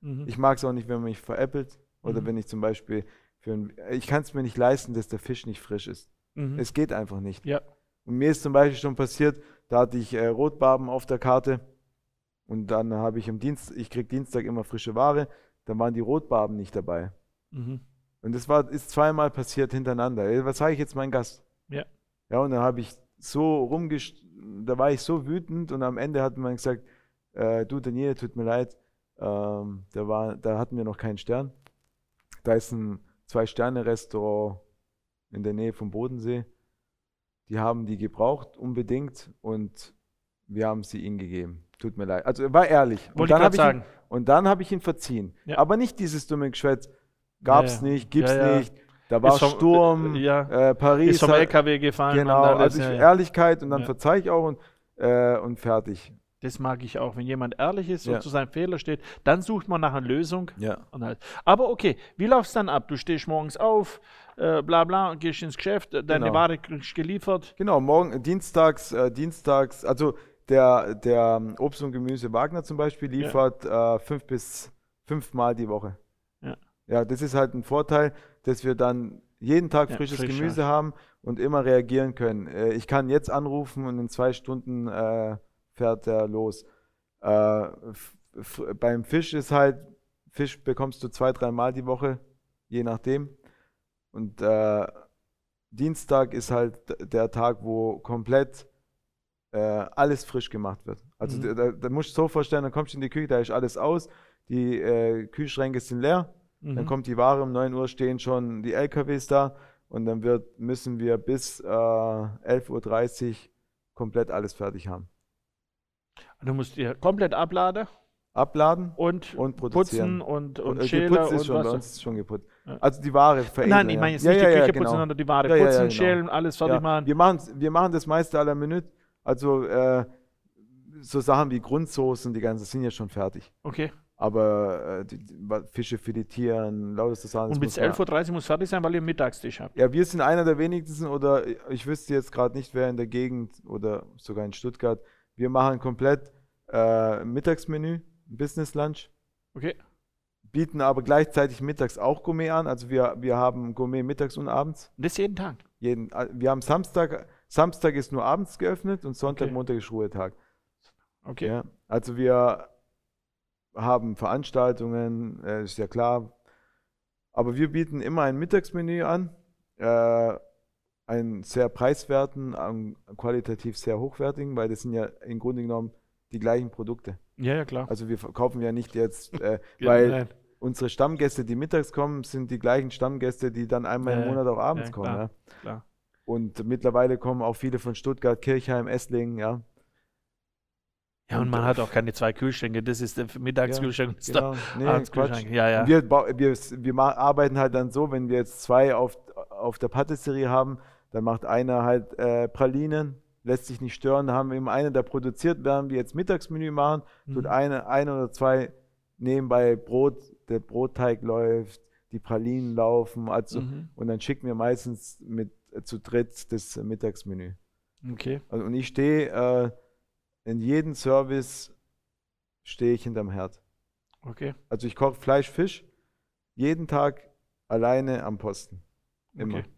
Mhm. Ich mag es auch nicht, wenn man mich veräppelt. Oder Mhm. wenn ich zum Beispiel für ein, ich kann es mir nicht leisten, dass der Fisch nicht frisch ist. Mhm. Es geht einfach nicht. Ja. Und mir ist zum Beispiel schon passiert, da hatte ich äh, Rotbarben auf der Karte und dann habe ich am Dienst, ich krieg Dienstag immer frische Ware, dann waren die Rotbarben nicht dabei. Mhm. Und das war, ist zweimal passiert hintereinander. Ey, Was sage ich jetzt meinem Gast? Ja. Ja, und dann habe ich so rumgest, da war ich so wütend und am Ende hat man gesagt, äh, du Daniel, tut mir leid, ähm, da war, da hatten wir noch keinen Stern. Da ist ein Zwei-Sterne-Restaurant in der Nähe vom Bodensee. Die haben die gebraucht unbedingt und wir haben sie ihnen gegeben. Tut mir leid. Also er war ehrlich. Und Wollte ich dann habe ich, ihn- und dann ich ihn verziehen. Ja. Aber nicht dieses dumme Geschwätz. Gab's Ja, ja. nicht, gibt's Ja, ja. nicht. Da war vom- Sturm, äh, ja. äh, Paris. Ist vom hat- LKW gefallen. Genau, also ich, ja, ja. Ehrlichkeit und dann Ja. verzeih ich auch und, äh, und fertig. Das mag ich auch. Wenn jemand ehrlich ist und Ja. zu seinem Fehler steht, dann sucht man nach einer Lösung. Ja. Halt. Aber okay, wie läuft es dann ab? Du stehst morgens auf, äh, bla bla, und gehst ins Geschäft, äh, deine Genau. Ware kriegst geliefert. Genau, morgen, äh, dienstags, äh, dienstags, also der, der ähm, Obst und Gemüse Wagner zum Beispiel liefert äh, fünf bis fünfmal die Woche. Ja. Das ist halt ein Vorteil, dass wir dann jeden Tag Ja, frisches frisch, Gemüse haben und immer reagieren können. Äh, ich kann jetzt anrufen und in zwei Stunden äh, fährt er los. Äh, beim Fisch ist halt, Fisch bekommst du zwei, dreimal die Woche, je nachdem. Und äh, Dienstag ist halt der Tag, wo komplett äh, alles frisch gemacht wird. Also Mhm. da, da musst du so vorstellen, dann kommst du in die Küche, da ist alles aus, die äh, Kühlschränke sind leer, dann Mhm. kommt die Ware, um 9 Uhr stehen schon die LKWs da und dann wird, müssen wir bis äh, 11.30 Uhr komplett alles fertig haben. Du musst dir komplett abladen Abladen und, und putzen produzieren. und, und Äh, schälen geputzt ist und schon, bei was. uns ist schon geputzt. Ja. Also die Ware veredeln. Nein, ich meine jetzt Ja, nicht ja, die Küche genau. putzen, sondern die Ware putzen, genau. schälen, alles fertig machen. wir, machen, wir machen das meiste aller Minute. Also äh, so Sachen wie Grundsoßen, die ganzen sind ja schon fertig. Okay. Aber äh, die, Fische filetieren, lauter Sachen. Und bis muss man- 11.30 Uhr muss fertig sein, weil ihr Mittagstisch habt. Ja, wir sind einer der wenigsten oder ich wüsste jetzt gerade nicht, wer in der Gegend oder sogar in Stuttgart. Wir machen komplett äh, Mittagsmenü, Business Lunch, Okay. bieten aber gleichzeitig mittags auch Gourmet an. Also wir, wir haben Gourmet mittags und abends. Und das jeden Tag. Jeden, äh, wir haben Samstag, Samstag ist nur abends geöffnet und Sonntag, Okay. Montag ist Ruhetag. Okay. Ja, also wir haben Veranstaltungen, äh, ist ja klar. Aber wir bieten immer ein Mittagsmenü an, äh, einen sehr preiswerten, einen qualitativ sehr hochwertigen, weil das sind ja im Grunde genommen die gleichen Produkte. Ja, ja, klar. Also wir verkaufen ja nicht jetzt, äh, Ja, weil nein. unsere Stammgäste, die mittags kommen, sind die gleichen Stammgäste, die dann einmal im Monat auch abends ja, kommen. klar, Ja. klar. Und mittlerweile kommen auch viele von Stuttgart, Kirchheim, Esslingen, ja. Ja, und Und, man äh, hat auch keine zwei Kühlschränke. Das ist der Mittagskühlschrank. und Genau. Nee. Abendskühlschrank. Ja, ja. Wir, wir, wir arbeiten halt dann so, wenn wir jetzt zwei auf, auf der Patisserie haben, dann macht einer halt äh, Pralinen, lässt sich nicht stören. Da haben wir immer einen, der produziert, während wir jetzt Mittagsmenü machen, tut Mhm. eine, ein oder zwei nebenbei Brot, der Brotteig läuft, die Pralinen laufen, also Mhm. und dann schicken wir meistens mit zu dritt das Mittagsmenü. Okay. Also, und ich stehe äh, in jedem Service stehe ich hinterm Herd. Okay. Also ich koche Fleisch, Fisch jeden Tag alleine am Posten. Immer. Okay.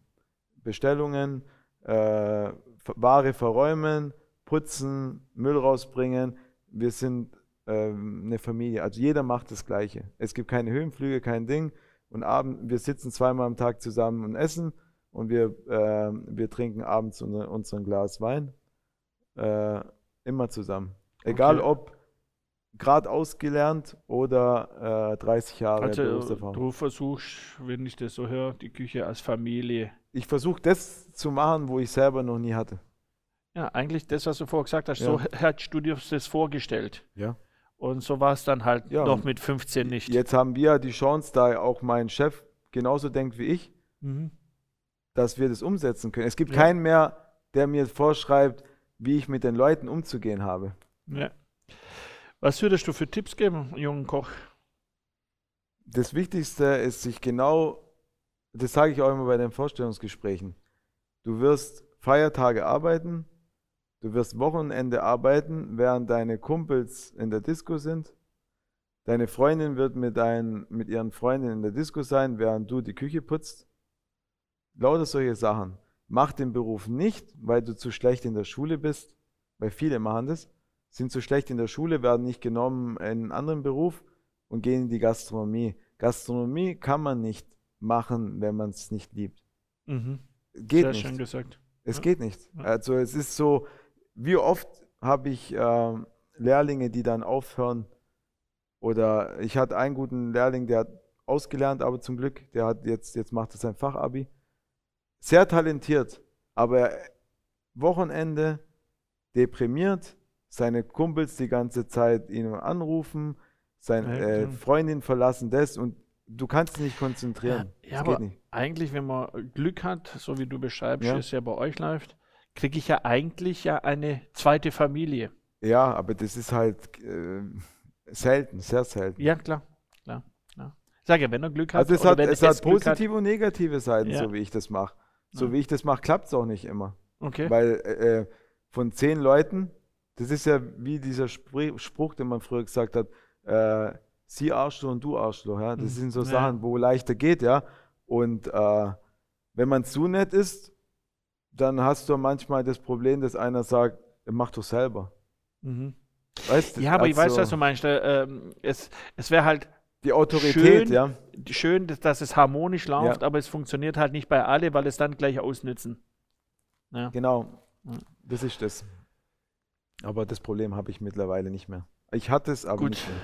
Bestellungen, äh, Ware verräumen, putzen, Müll rausbringen. Wir sind ähm, eine Familie. Also jeder macht das Gleiche. Es gibt keine Höhenflüge, kein Ding. Und abend, wir sitzen zweimal am Tag zusammen und essen und wir, äh, wir trinken abends unser, unseren Glas Wein. Äh, immer zusammen. Egal Okay. ob gerade ausgelernt oder äh, 30 Jahre Also Berufserfahrung. du versuchst, wenn ich das so höre, die Küche als Familie. Ich versuche das zu machen, wo ich selber noch nie hatte. Ja, eigentlich das, was du vorher gesagt hast, Ja. so hättest du dir das vorgestellt. Ja. Und so war es dann halt Ja, noch mit 15 nicht. Jetzt haben wir die Chance, da auch mein Chef genauso denkt wie ich, Mhm. dass wir das umsetzen können. Es gibt Ja. keinen mehr, der mir vorschreibt, wie ich mit den Leuten umzugehen habe. Ja. Was würdest du für Tipps geben, jungen Koch? Das Wichtigste ist, sich genau, das sage ich auch immer bei den Vorstellungsgesprächen, du wirst Feiertage arbeiten, du wirst Wochenende arbeiten, während deine Kumpels in der Disco sind. Deine Freundin wird mit, deinen, mit ihren Freunden in der Disco sein, während du die Küche putzt. Lauter solche Sachen. Mach den Beruf nicht, weil du zu schlecht in der Schule bist, weil viele machen das, sind zu schlecht in der Schule, werden nicht genommen in einen anderen Beruf und gehen in die Gastronomie. Gastronomie kann man nicht machen, wenn man es nicht liebt. Mhm. Geht Sehr nicht. schön gesagt. Es Ja. geht nicht. Also es ist so, wie oft habe ich ähm, Lehrlinge, die dann aufhören oder ich hatte einen guten Lehrling, der hat ausgelernt, aber zum Glück, der hat jetzt, jetzt macht er sein Fachabi. Sehr talentiert, aber Wochenende deprimiert, seine Kumpels die ganze Zeit ihn anrufen, seine Ja, äh. Freundin verlassen das und du kannst dich nicht konzentrieren. Ja, das aber eigentlich, wenn man Glück hat, so wie du beschreibst, Ja. es ja bei euch läuft, kriege ich ja eigentlich ja eine zweite Familie. Ja, aber das ist halt äh, selten, sehr selten. Ja, klar, klar, klar. Ich sage ja, wenn er Glück hat, Also es hat, wenn es hat positive und negative Seiten, Ja. so wie ich das mache. So Ja. wie ich das mache, klappt es auch nicht immer. Okay. Weil äh, von zehn Leuten, das ist ja wie dieser Spr Spruch, den man früher gesagt hat, äh, sie Arschloch und du Arschloch. Ja? Das Mhm. sind so Ja. Sachen, wo leichter geht, ja. Und äh, wenn man zu nett ist, dann hast du manchmal das Problem, dass einer sagt, mach doch selber. Mhm. Weißt du? Ja, aber ich weiß, Also, was du meinst. Äh, ähm, es es wäre halt Die Autorität, schön, ja. schön, dass, dass es harmonisch läuft, Ja. aber es funktioniert halt nicht bei alle, weil es dann gleich ausnützen. Ja. Genau, das ist das. Aber das Problem habe ich mittlerweile nicht mehr. Ich hatte es, aber Gut. nicht mehr.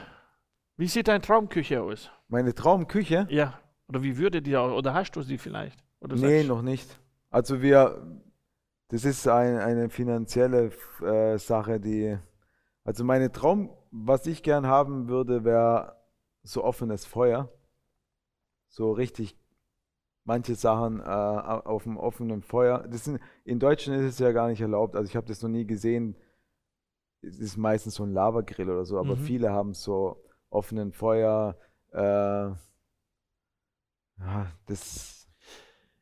Wie sieht deine Traumküche aus? Meine Traumküche? Ja. Oder wie würde die? Oder hast du sie vielleicht? Oder Nee, noch nicht. Also wir, das ist ein, eine finanzielle äh, Sache, die, also meine Traum, was ich gern haben würde, wäre so offenes Feuer. So richtig manche Sachen äh, au- auf dem offenen Feuer. Das sind, in Deutschland ist es ja gar nicht erlaubt. Also ich habe das noch nie gesehen. Es ist meistens so ein Lavagrill oder so, aber Mhm. viele haben so offenen Feuer. Äh, ja, das,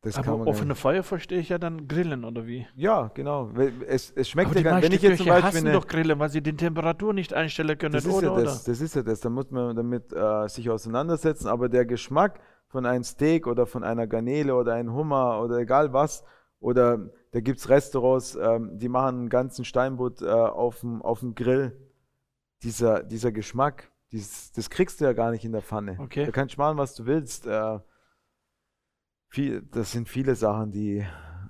das kann Aber offene Feuer verstehe ich ja dann Grillen oder wie? ja, genau. Es, es schmeckt aber ja gar meisten Wenn ich jetzt zum Beispiel hassen eine, doch Grillen, weil sie die Temperatur nicht einstellen können, das ist oder? ja oder? das, das ist ja das. Da muss man damit äh, sich auseinandersetzen. Aber der Geschmack von einem Steak oder von einer Garnele oder einem Hummer oder egal was, oder da gibt es Restaurants, ähm, die machen einen ganzen Steinbutt äh, auf dem auf dem Grill. Dieser, dieser Geschmack, dieses, das kriegst du ja gar nicht in der Pfanne. Okay. Da kannst du machen, was du willst. Äh, viel, das sind viele Sachen, die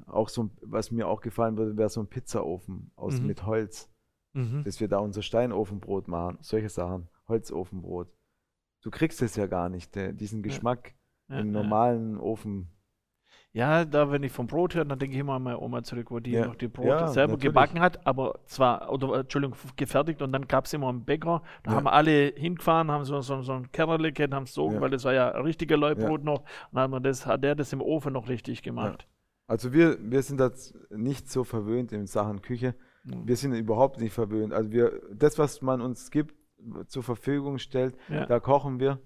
auch so, was mir auch gefallen würde, wäre so ein Pizzaofen aus Mhm. mit Holz, Mhm. dass wir da unser Steinofenbrot machen, solche Sachen, Holzofenbrot. Du kriegst es ja gar nicht, diesen Geschmack Ja, im normalen Ofen. Ja, da, wenn ich vom Brot höre, dann denke ich immer an meine Oma zurück, wo die Ja. noch die Brot Ja, selber natürlich. gebacken hat, aber zwar, oder Entschuldigung, gefertigt und dann gab es immer einen Bäcker. Da Ja. haben alle hingefahren, haben so, so, so ein Kernerle gehabt, haben es so, weil das war ja richtiger Leubrot noch. Und dann hat, man das, hat der das im Ofen noch richtig gemacht. Also wir, wir sind jetzt nicht so verwöhnt in Sachen Küche. Mhm. Wir sind überhaupt nicht verwöhnt. Also wir, das, was man uns gibt, zur Verfügung stellt, da kochen wir.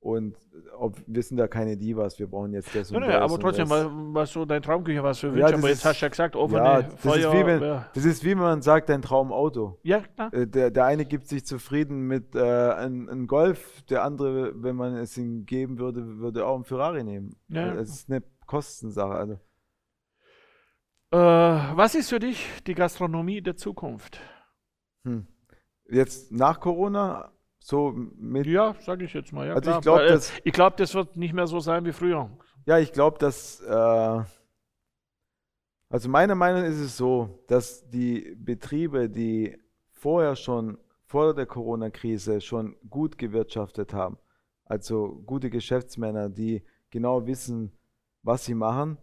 Und ob, wir sind da keine Divas, wir brauchen jetzt das Ja, und nee, das aber und trotzdem, das. was, so dein Traumküche, was für Ja, Wünsche, das aber jetzt ist- hast du ja gesagt, offene ja, das Feuer. ist, wie wenn, ja. das ist wie wenn man sagt, dein Traumauto. ja, klar. Äh, Der, der eine gibt sich zufrieden mit äh, einem einem Golf, der andere, wenn man es ihm geben würde, würde auch einen Ferrari nehmen. Ja. Es ist eine Kostensache. Also, Äh, was ist für dich die Gastronomie der Zukunft? hm. Jetzt nach Corona, so mit. Ja, sage ich jetzt mal. Ja, Also klar. ich glaub, Weil, äh, dass- ich glaube, das wird nicht mehr so sein wie früher. Ja, ich glaube, dass. Äh, also, meiner Meinung nach ist es so, dass die Betriebe, die vorher schon, vor der Corona-Krise, schon gut gewirtschaftet haben, also gute Geschäftsmänner, die genau wissen, was sie machen,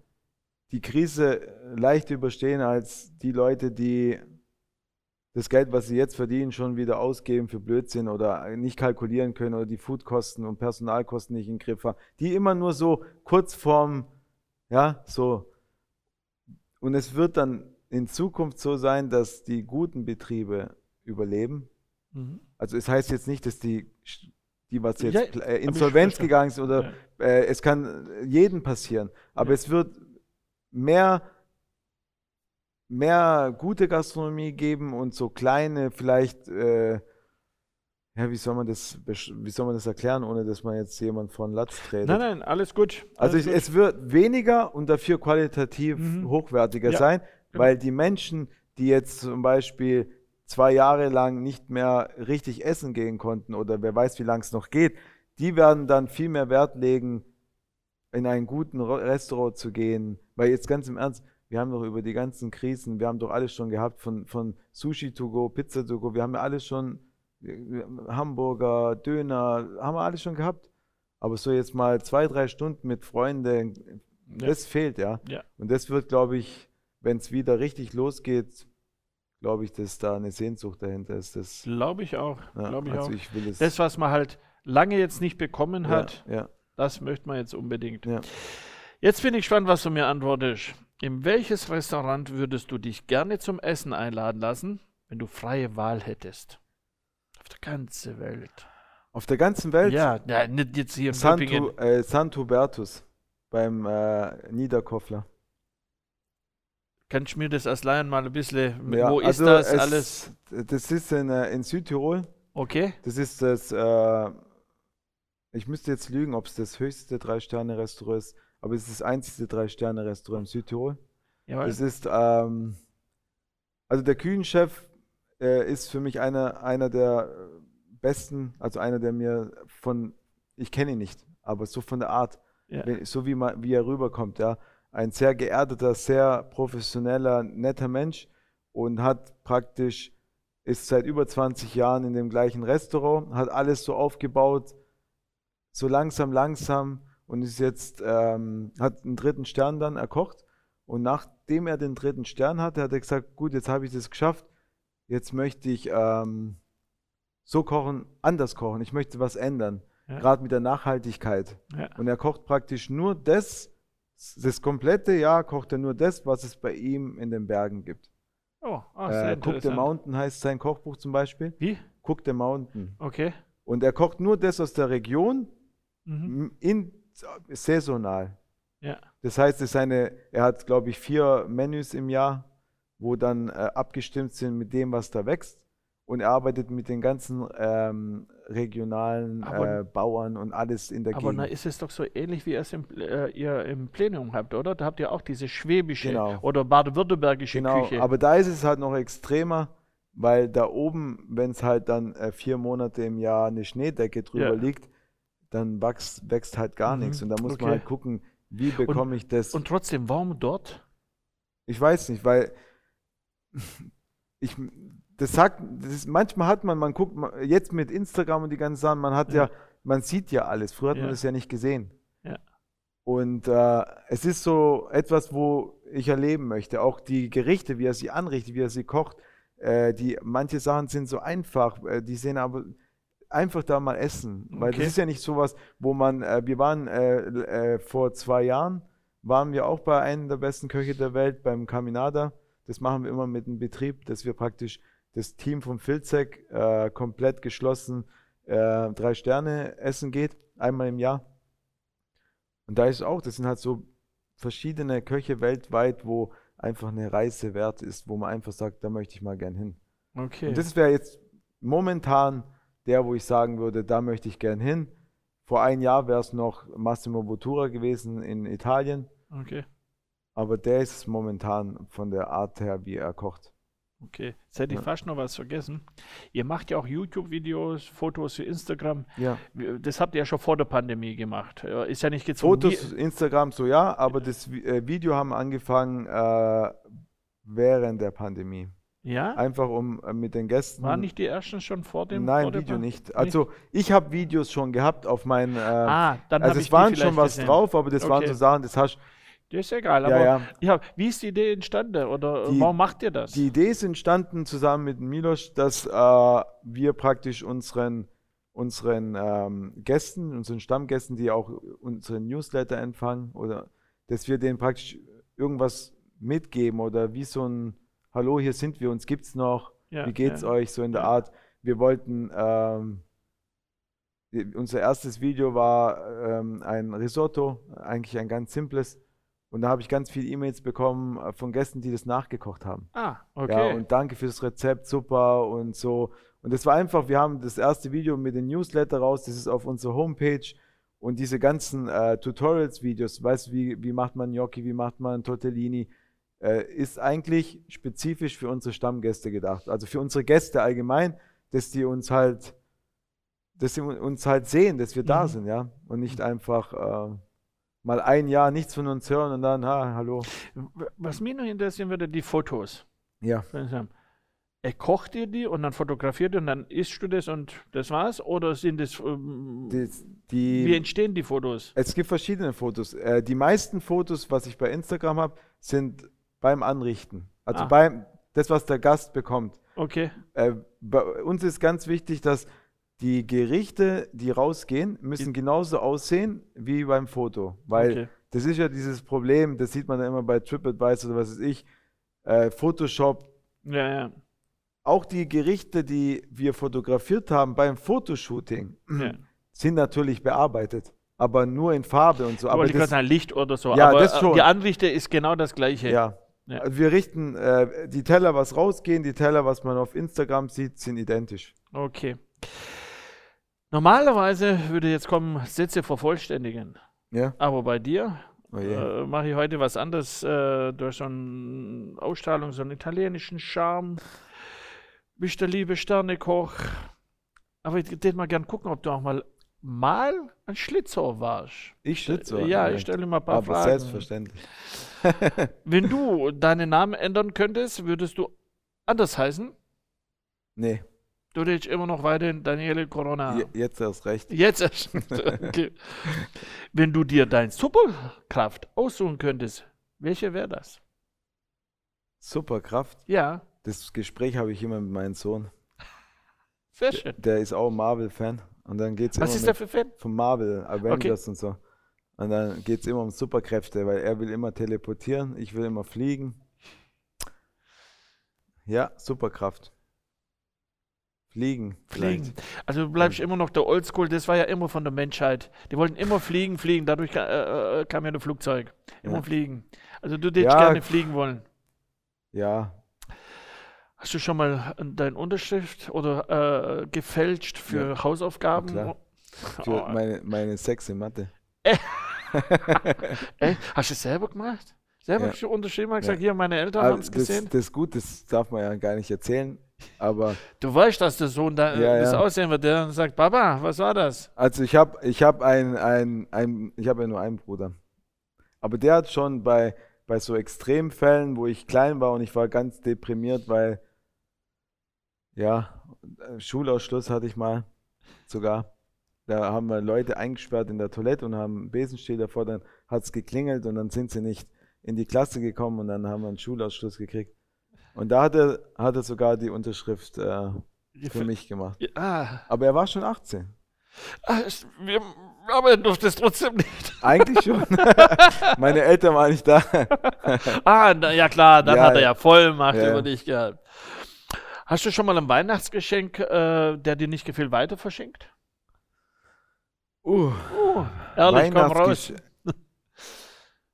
die Krise leicht überstehen als die Leute, die das Geld, was sie jetzt verdienen, schon wieder ausgeben für Blödsinn oder nicht kalkulieren können oder die Foodkosten und Personalkosten nicht im Griff haben, die immer nur so kurz vorm, ja, so. Und es wird dann in Zukunft so sein, dass die guten Betriebe überleben. Mhm. Also es heißt jetzt nicht, dass die, die was jetzt Ja, äh, Insolvenz gegangen sind oder Ja. äh, es kann jedem passieren. Aber Ja. es wird mehr, mehr gute Gastronomie geben und so kleine, vielleicht, äh, ja, wie soll man das, wie soll man das erklären, ohne dass man jetzt jemand von Latz tretet? Nein, nein, alles gut. Also alles es, gut. es wird weniger und dafür qualitativ Mhm. hochwertiger Ja, sein, genau. weil die Menschen, die jetzt zum Beispiel zwei Jahre lang nicht mehr richtig essen gehen konnten oder wer weiß, wie lange es noch geht, die werden dann viel mehr Wert legen, in einen guten Restaurant zu gehen. Weil jetzt ganz im Ernst, wir haben doch über die ganzen Krisen, wir haben doch alles schon gehabt, von, von Sushi to go, Pizza to go, wir haben ja alles schon, Hamburger, Döner, haben wir alles schon gehabt. Aber so jetzt mal zwei, drei Stunden mit Freunden, Ja. das fehlt, ja. Ja. Und das wird, glaube ich, wenn es wieder richtig losgeht, glaube ich, dass da eine Sehnsucht dahinter ist. Das, Glaube ich auch. ja, Glaube ich also auch. ich will es. Das, was man halt lange jetzt nicht bekommen ja, hat, ja, das möchte man jetzt unbedingt. ja. Jetzt bin ich gespannt, was du mir antwortest. In welches Restaurant würdest du dich gerne zum Essen einladen lassen, wenn du freie Wahl hättest? Auf der ganzen Welt. Auf der ganzen Welt Ja, ja nicht jetzt hier in Santu, äh, Santubertus beim äh, Niederkoffler. Kannst du mir das als Laien mal ein bisschen, Ja, wo ist also das es- alles? Das ist in, äh, in Südtirol. Okay. Das ist das, äh, ich müsste jetzt lügen, ob es das höchste Drei-Sterne-Restaurant ist, aber es ist das einzige Drei-Sterne-Restaurant in Südtirol. Jawohl. Es ist, ähm, also der Küchenchef äh, ist für mich einer, einer der besten, also einer, der mir von, ich kenne ihn nicht, aber so von der Art, Ja. so wie, man, wie er rüberkommt, ja. Ein sehr geerdeter, sehr professioneller, netter Mensch und hat praktisch, ist seit über 20 Jahren in dem gleichen Restaurant, hat alles so aufgebaut, so langsam, langsam und ist jetzt, ähm, hat einen dritten Stern dann erkocht. Und nachdem er den dritten Stern hatte, hat er gesagt, gut, jetzt habe ich das geschafft, jetzt möchte ich ähm, so kochen, anders kochen, ich möchte was ändern, Ja. gerade mit der Nachhaltigkeit. Ja. Und er kocht praktisch nur das, das komplette Jahr kocht er nur das, was es bei ihm in den Bergen gibt. Oh, ah, sehr Äh, Cook the. Mountain heißt sein Kochbuch zum Beispiel. Wie? Cook the Mountain. Okay. Und er kocht nur das aus der Region, Mhm. in, saisonal. Ja. Das heißt, es ist eine, er hat, glaube ich, vier Menüs im Jahr, wo dann äh, abgestimmt sind mit dem, was da wächst. Und er arbeitet mit den ganzen ähm, regionalen Aber- äh, Bauern und alles in der Aber Gegend. na, ist es doch so ähnlich, wie ihr es im, äh, ihr im Plenum habt, oder? Da habt ihr auch diese schwäbische Genau. oder baden-württembergische Genau, Küche. aber da ist es halt noch extremer, weil da oben, wenn es halt dann äh, vier Monate im Jahr eine Schneedecke drüber Ja. liegt, dann wächst, wächst halt gar Mhm, nichts. Und da muss okay. man halt gucken, wie bekomme ich das. Und trotzdem, warum dort? ich weiß nicht, weil ich das sagt, das ist, manchmal hat man, man guckt jetzt mit Instagram und die ganzen Sachen, man hat ja, Ja. man sieht ja alles. Früher hat man Ja. das ja nicht gesehen. Ja. Und äh, es ist so etwas, wo ich erleben möchte. Auch die Gerichte, wie er sie anrichtet, wie er sie kocht. Äh, die, manche Sachen sind so einfach, äh, die sehen aber einfach da mal essen. Weil Okay. das ist ja nicht sowas, wo man, äh, wir waren äh, äh, vor zwei Jahren, waren wir auch bei einem der besten Köche der Welt, beim Caminada. Das machen wir immer mit einem Betrieb, dass wir praktisch das Team vom Filzek äh, komplett geschlossen äh, drei Sterne essen geht. einmal im Jahr. Und da ist auch, das sind halt so verschiedene Köche weltweit, wo einfach eine Reise wert ist, wo man einfach sagt, da möchte ich mal gern hin. Okay. Und das wäre jetzt momentan der, wo ich sagen würde, da möchte ich gern hin. Vor ein Jahr wäre es noch Massimo Bottura gewesen in Italien, okay. aber der ist momentan von der Art her, wie er kocht. Okay. Jetzt hätte ich fast noch was vergessen. Ihr macht ja auch YouTube-Videos, Fotos für Instagram. Ja. Das habt ihr ja schon vor der Pandemie gemacht. Ist ja nicht gezwungen. Fotos, Instagram so ja, aber das äh, Video haben angefangen äh, während der Pandemie. Ja? Einfach um äh, mit den Gästen. Waren nicht die ersten schon vor dem Nein, vor der Video Pan- nicht. Also ich habe Videos schon gehabt auf meinen. Äh, Ah, dann habe also es waren schon was gesehen. drauf, aber das waren Okay. so Sachen, das hast Das ist egal, Ja, aber ja. ja, wie ist die Idee entstanden oder Die- warum macht ihr das? Die Idee ist entstanden zusammen mit Milos, dass äh, wir praktisch unseren, unseren ähm, Gästen, unseren Stammgästen, die auch unseren Newsletter empfangen, oder dass wir denen praktisch irgendwas mitgeben oder wie so ein Hallo, hier sind wir, uns gibt's noch, Ja, wie geht's ja. euch, so in der Ja. Art. Wir wollten, ähm, unser erstes Video war ähm, ein Risotto, eigentlich ein ganz simples. Und da habe ich ganz viele E-Mails bekommen äh, von Gästen, die das nachgekocht haben. Ah, Ja, okay. und danke fürs Rezept, super und so. Und das war einfach, wir haben das erste Video mit dem Newsletter raus, das ist auf unserer Homepage. Und diese ganzen äh, Tutorials-Videos, weißt du, wie, wie macht man Gnocchi, wie macht man Tortellini, ist eigentlich spezifisch für unsere Stammgäste gedacht. Also für unsere Gäste allgemein, dass die uns halt, dass sie uns halt sehen, dass wir da Mhm. sind, ja. Und nicht einfach äh, mal ein Jahr nichts von uns hören und dann, ha, hallo. Was mich noch interessieren würde, die Fotos. Ja. Er kocht dir die und dann fotografiert ihr und dann isst du das und das war's? Oder sind es, ähm, wie entstehen die Fotos? Es gibt verschiedene Fotos. Äh, die meisten Fotos, was ich bei Instagram habe, sind beim Anrichten. Also Ah. beim das, was der Gast bekommt. Okay. Äh, bei uns ist ganz wichtig, dass die Gerichte, die rausgehen, müssen genauso aussehen wie beim Foto. Weil okay. das ist ja dieses Problem, das sieht man ja immer bei TripAdvisor oder was weiß ich, äh, Photoshop. Ja, ja. Auch die Gerichte, die wir fotografiert haben beim Fotoshooting, ja. sind natürlich bearbeitet. Aber nur in Farbe und so. Aber Aber das, Licht oder so. Ja, aber das äh, schon. die Anrichte ist genau das Gleiche. Ja. Ja. Also wir richten äh, die Teller, was rausgehen, die Teller, was man auf Instagram sieht, sind identisch. Okay. Normalerweise würde jetzt kommen, Sätze vervollständigen. Ja. Aber bei dir Oh äh, mache ich heute was anderes. Äh, durch so eine Ausstrahlung, so einen italienischen Charme. Bist der liebe Sternekoch. Aber ich würde mal gern gucken, ob du auch mal mal ein Schlitzohr warst. ich schütze. ja, ich stelle mal ein paar Aber Fragen. selbstverständlich. Wenn du deinen Namen ändern könntest, würdest du anders heißen? Nee, Du hättest immer noch weiterhin Daniele Corona. je- jetzt erst recht. Jetzt erst. okay. Wenn du dir deine Superkraft aussuchen könntest, welche wäre das? Superkraft. Ja, Das Gespräch habe ich immer mit meinem Sohn. sehr schön. Der ist auch Marvel-Fan. Und dann geht es immer Was ist der für Fan? von Marvel, Avengers und so. Und dann geht es immer um Superkräfte, weil er will immer teleportieren, ich will immer fliegen. Ja, Superkraft. Fliegen. vielleicht. Fliegen. Also du bleibst immer noch der Oldschool, das war ja immer von der Menschheit. Die wollten immer fliegen, fliegen, dadurch ka äh, äh, kam ja ein Flugzeug. Immer Ja. fliegen. Also du hättest Ja. gerne fliegen wollen. Ja, Hast du schon mal deine Unterschrift oder äh, gefälscht für Hausaufgaben? klar. für Oh, meine, meine Sex in Mathe. Ey, hast du es selber gemacht? Selber Ja. schon unterschrieben und gesagt, Ja. hier, meine Eltern Aber haben es gesehen. das ist gut, das darf man ja gar nicht erzählen. Aber Du weißt, dass der Sohn da Ja, das ja. aussehen wird, der dann sagt, Papa, was war das? also ich habe ich hab ein, ein, ein, ich habe ja nur einen Bruder. Aber der hat schon bei, bei so Extremfällen, wo ich klein war und ich war ganz deprimiert, weil ja, äh, Schulausschluss hatte ich mal sogar. Da haben wir Leute eingesperrt in der Toilette und haben einen Besenstiel davor, dann hat es geklingelt und dann sind sie nicht in die Klasse gekommen und dann haben wir einen Schulausschluss gekriegt. Und da hat er, hat er sogar die Unterschrift äh, für mich gemacht. Ja, Ah, Aber er war schon 18. ah, es- wir, aber er durfte es trotzdem nicht. Eigentlich schon. Meine Eltern waren nicht da. Ah, na, ja klar, dann Ja, hat er ja Vollmacht ja. über dich gehabt. Hast du schon mal ein Weihnachtsgeschenk, äh, der dir nicht gefällt, weiter verschenkt? Uh, Uh, ehrlich, komm raus.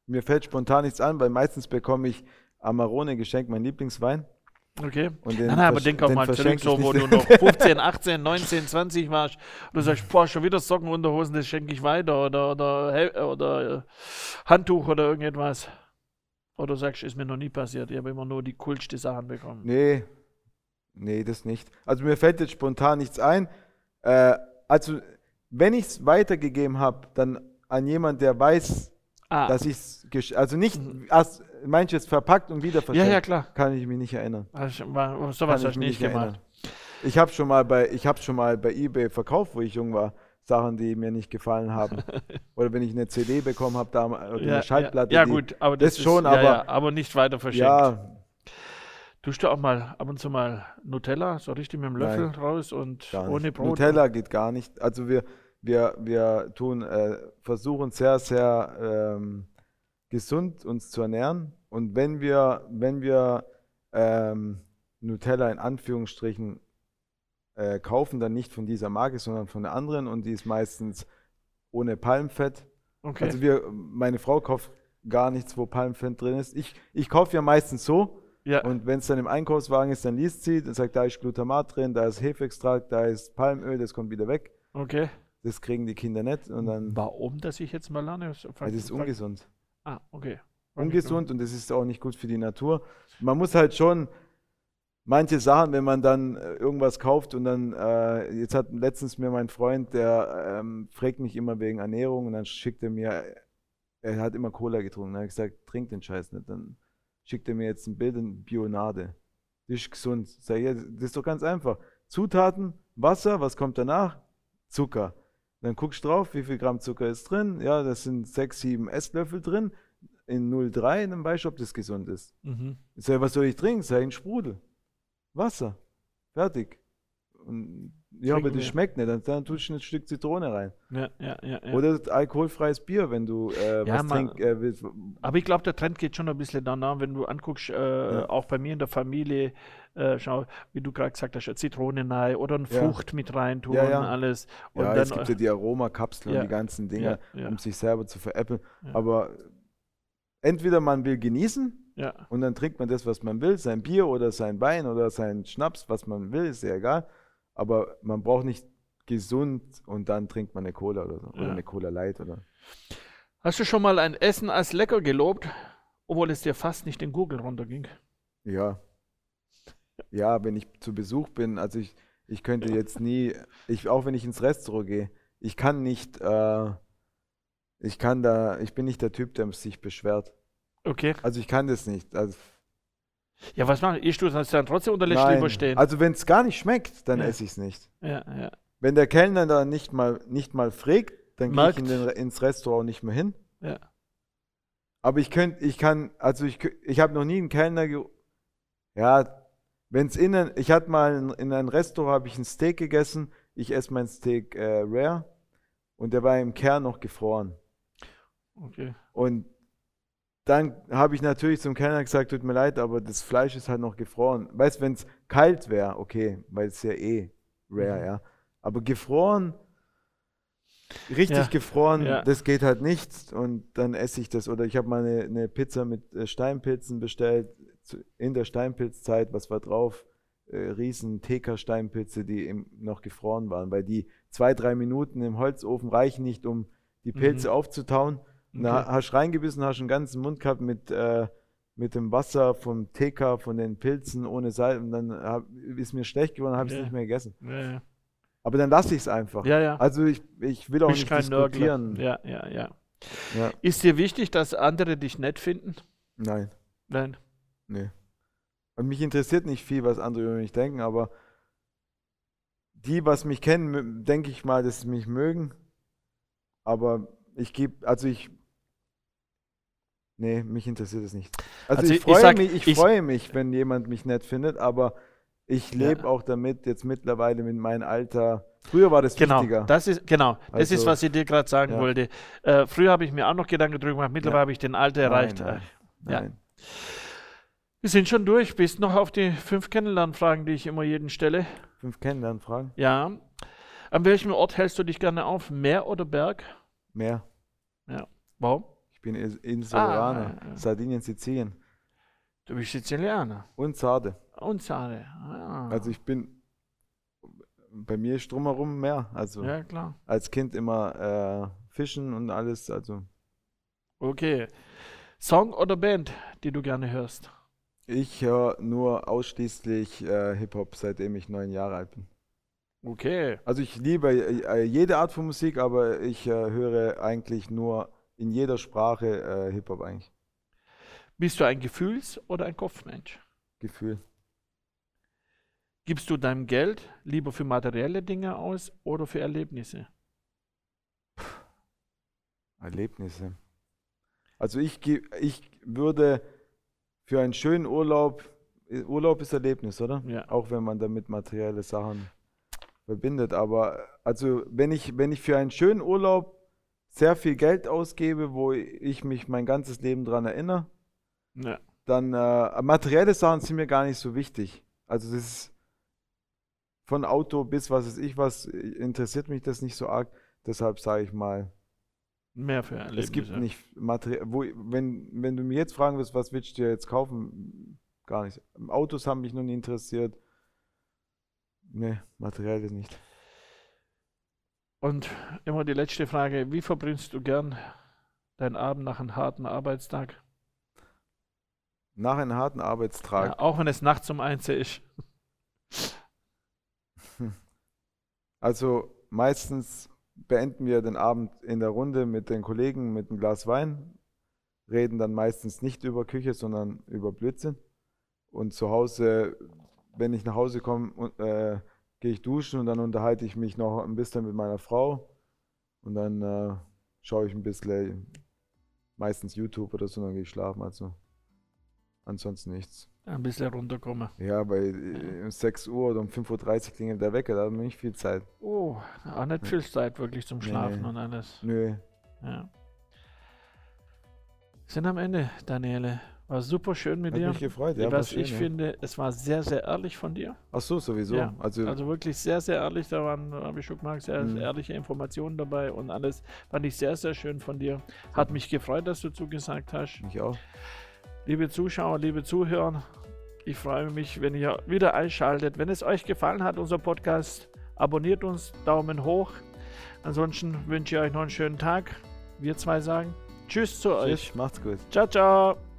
Mir fällt spontan nichts an, weil meistens bekomme ich Amarone geschenkt, mein Lieblingswein. Okay. Und den Nein, nein, aber denk auch mal zurück, so wo du noch 15, 18, 19, 20 warst und du sagst, boah, schon wieder Sockenunterhosen, das schenke ich weiter oder, oder, oder äh, Handtuch oder irgendetwas. Oder sagst, ist mir noch nie passiert, ich habe immer nur die coolste Sachen bekommen. Nee, nee, das nicht. Also mir fällt jetzt spontan nichts ein. Äh, also, wenn ich es weitergegeben habe, dann an jemand, der weiß, Ah, dass ich es, also nicht, Mhm. erst, meinst du jetzt verpackt und wieder ja, verschenkt, ja, klar. kann ich mich nicht erinnern. War, sowas hast ich nicht gemacht. erinnern. Ich habe schon mal bei, ich habe schon mal bei eBay verkauft, wo ich jung war, Sachen, die mir nicht gefallen haben. Oder wenn ich eine CD bekommen habe, da oder Ja, eine Schallplatte. ja, ja gut, aber das das, schon, ist, ja, aber- ja, aber nicht weiter verschenkt. Ja, Tust du auch mal ab und zu mal Nutella, so richtig mit dem Löffel Nein, raus und ohne. Brot? Nutella geht gar nicht. Also wir, wir, wir tun, äh, versuchen sehr, sehr ähm, gesund uns zu ernähren. Und wenn wir, wenn wir ähm, Nutella in Anführungsstrichen äh, kaufen, dann nicht von dieser Marke, sondern von der anderen und die ist meistens ohne Palmfett. Okay. Also wir, meine Frau kauft gar nichts, wo Palmfett drin ist. Ich, ich kaufe ja meistens so ja, und wenn es dann im Einkaufswagen ist, dann liest sie und sagt, da ist Glutamat drin, da ist Hefeextrakt, da ist Palmöl, das kommt wieder weg. okay. Das kriegen die Kinder nicht und dann, Warum, dass ich jetzt mal lerne? Weil das ist ungesund. Ah, okay. Ungesund und das ist auch nicht gut für die Natur. Man muss halt schon manche Sachen, wenn man dann äh, irgendwas kauft und dann, äh, jetzt hat letztens mir mein Freund, der ähm, fragt mich immer wegen Ernährung und dann schickt er mir, er hat immer Cola getrunken. Dann habe ich gesagt, trink den Scheiß nicht. Dann schickt er mir jetzt ein Bild in Bionade. Das ist gesund. Sag ich, ja, das ist doch ganz einfach. Zutaten, Wasser, was kommt danach? Zucker. Dann guckst du drauf, wie viel Gramm Zucker ist drin. Ja, das sind 6, 7 Esslöffel drin. In 0,3, dann weißt du, ob das gesund ist. Mhm. Ich sag, was soll ich trinken? Sei ein Sprudel. Wasser. Fertig. Und, ja, aber das schmeckt nicht. Dann, dann tust du ein Stück Zitrone rein. Ja, ja, ja, ja. Oder alkoholfreies Bier, wenn du äh, Ja, was trinkst. Äh. Aber ich glaube, der Trend geht schon ein bisschen danach, wenn du anguckst, äh, auch bei mir in der Familie, äh, schau, wie du gerade gesagt hast, Zitrone rein oder eine Ja. Frucht mit rein tun, Ja, ja. alles. Und ja, dann, es gibt ja die Aromakapseln Ja. und die ganzen Dinge, Ja, ja. um sich selber zu veräppeln. Ja. Aber entweder man will genießen ja, und dann trinkt man das, was man will, sein Bier oder sein Wein oder sein Schnaps, was man will, ist ja egal. Aber man braucht nicht gesund und dann trinkt man eine Cola oder so. Oder Ja. eine Cola Light oder. Hast du schon mal ein Essen als lecker gelobt, obwohl es dir fast nicht den Gurgel runterging? Ja. Ja, wenn ich zu Besuch bin, also ich, ich könnte jetzt nie, ich, auch wenn ich ins Restaurant gehe, ich kann nicht, äh, ich kann da, ich bin nicht der Typ, der sich beschwert. Okay. Also ich kann das nicht. Also, Ja, was machst du? Isst du das dann trotzdem nein. lieber stehen? Also wenn es gar nicht schmeckt, dann Ja. esse ich es nicht. ja, ja. Wenn der Kellner da nicht mal, nicht mal fragt, dann gehe ich in den, ins Restaurant nicht mehr hin. Ja. Aber ich könnte, ich kann, also ich, ich habe noch nie einen Kellner, ja, wenn es innen, ich hatte mal in, in einem Restaurant, habe ich ein Steak gegessen, ich esse mein Steak äh, rare und der war im Kern noch gefroren. Okay. Und dann habe ich natürlich zum Kellner gesagt, tut mir leid, aber das Fleisch ist halt noch gefroren. Weißt du, wenn es kalt wäre, okay, weil es ja eh rare, Mhm. ja. Aber gefroren, richtig Ja, gefroren, ja. das geht halt nicht. Und dann esse ich das. Oder ich habe mal eine, eine Pizza mit äh, Steinpilzen bestellt, in der Steinpilzzeit, was war drauf? Äh, riesen TK-Steinpilze, die noch gefroren waren, weil die zwei, drei Minuten im Holzofen reichen nicht, um die Pilze Mhm. aufzutauen. Und Da Okay. hast du reingebissen, hast einen ganzen Mund gehabt mit, äh, mit dem Wasser vom TK, von den Pilzen ohne Salz. Und dann hab, ist mir schlecht geworden, habe ich es Ja. nicht mehr gegessen. Ja. Aber dann lasse ich es einfach. ja, ja. Also ich, ich will auch Bist nicht diskutieren. Ja, ja, ja. Ist dir wichtig, dass andere dich nett finden? Nein, Nein. nee. Und mich interessiert nicht viel, was andere über mich denken, aber die, was mich kennen, denke ich mal, dass sie mich mögen. Aber ich gebe, also ich, nee, mich interessiert es nicht. Also, Also ich ich freue sag- mich, ich, ich- freue mich, wenn jemand mich nett findet, aber ich Ja. lebe auch damit jetzt mittlerweile mit meinem Alter. Früher war das Genau, wichtiger. das ist genau, das ist, Also, was ich dir gerade sagen ja. wollte. Äh, früher habe ich mir auch noch Gedanken drüber gemacht, mittlerweile Ja. habe ich den Alter Nein, erreicht. nein, Äh, ja. nein. Wir sind schon durch. Bist noch auf die fünf Kennenlernfragen, die ich immer jeden stelle? Fünf Kennenlernfragen. Ja. An welchem Ort hältst du dich gerne auf? Meer oder Berg? Meer. Warum? Ich bin In- Insulaner. Ah, ja, ja. Sardinien, Sizilien. Du bist Sizilianer. Und Sarde. Und Sade. Ah. Also ich bin. Bei mir ist drumherum Meer. Also Ja, klar. als Kind immer äh, Fischen und alles. Also Okay. Song oder Band, die du gerne hörst? ich höre nur ausschließlich äh, Hip-Hop, seitdem ich neun Jahre alt bin. Okay. Also ich liebe äh, jede Art von Musik, aber ich äh, höre eigentlich nur in jeder Sprache äh, Hip-Hop eigentlich. Bist du ein Gefühls- oder ein Kopfmensch? Gefühl. Gibst du dein Geld lieber für materielle Dinge aus oder für Erlebnisse? Erlebnisse. Also ich, ich würde für einen schönen Urlaub, äh, Urlaub ist Erlebnis, oder? Ja. Auch wenn man damit materielle Sachen verbindet. Aber also wenn ich, wenn ich für einen schönen Urlaub sehr viel Geld ausgebe, wo ich mich mein ganzes Leben dran erinnere, Ja. dann äh, materielle Sachen sind mir gar nicht so wichtig. Also das ist von Auto bis was weiß ich was, interessiert mich das nicht so arg. Deshalb sage ich mal, Mehr für Erlebnisse. es gibt nicht Material. Wo, wenn, wenn du mir jetzt fragen wirst, was willst du dir jetzt kaufen? Gar nicht. Autos haben mich noch nie interessiert. Nee, materiell ist nicht. Und immer die letzte Frage: Wie verbringst du gern deinen Abend nach einem harten Arbeitstag? Nach einem harten Arbeitstag. Ja, auch wenn es nachts um eins ist. Also meistens beenden wir den Abend in der Runde mit den Kollegen mit einem Glas Wein, reden dann meistens nicht über Küche, sondern über Blödsinn. Und zu Hause, wenn ich nach Hause komme, und, äh, gehe ich duschen und dann unterhalte ich mich noch ein bisschen mit meiner Frau. Und dann äh, schaue ich ein bisschen, meistens YouTube oder so, dann gehe ich schlafen. Also ansonsten nichts. Ein bisschen runterkommen. Ja, bei äh, um 6 Uhr oder um 5.30 Uhr klingelt der Wecker, da hat man nicht viel Zeit. Oh, auch nicht viel Zeit wirklich zum Schlafen nee. und alles. Nö, Ja. Sind am Ende, Daniele. War super schön mit hat dir. mich gefreut. Ja, Was schön, ich ja. finde, es war sehr, sehr ehrlich von dir. Ach so, sowieso. Ja, Also, Also wirklich sehr, sehr ehrlich. Da waren, habe ich schon gemerkt, sehr Mhm. ehrliche Informationen dabei und alles fand ich sehr, sehr schön von dir. Hat mich gefreut, dass du zugesagt hast. mich auch. Liebe Zuschauer, liebe Zuhörer, ich freue mich, wenn ihr wieder einschaltet. Wenn es euch gefallen hat, unser Podcast, abonniert uns, Daumen hoch. Ansonsten wünsche ich euch noch einen schönen Tag. Wir zwei sagen Tschüss zu euch. Tschüss, macht's gut. Ciao, ciao.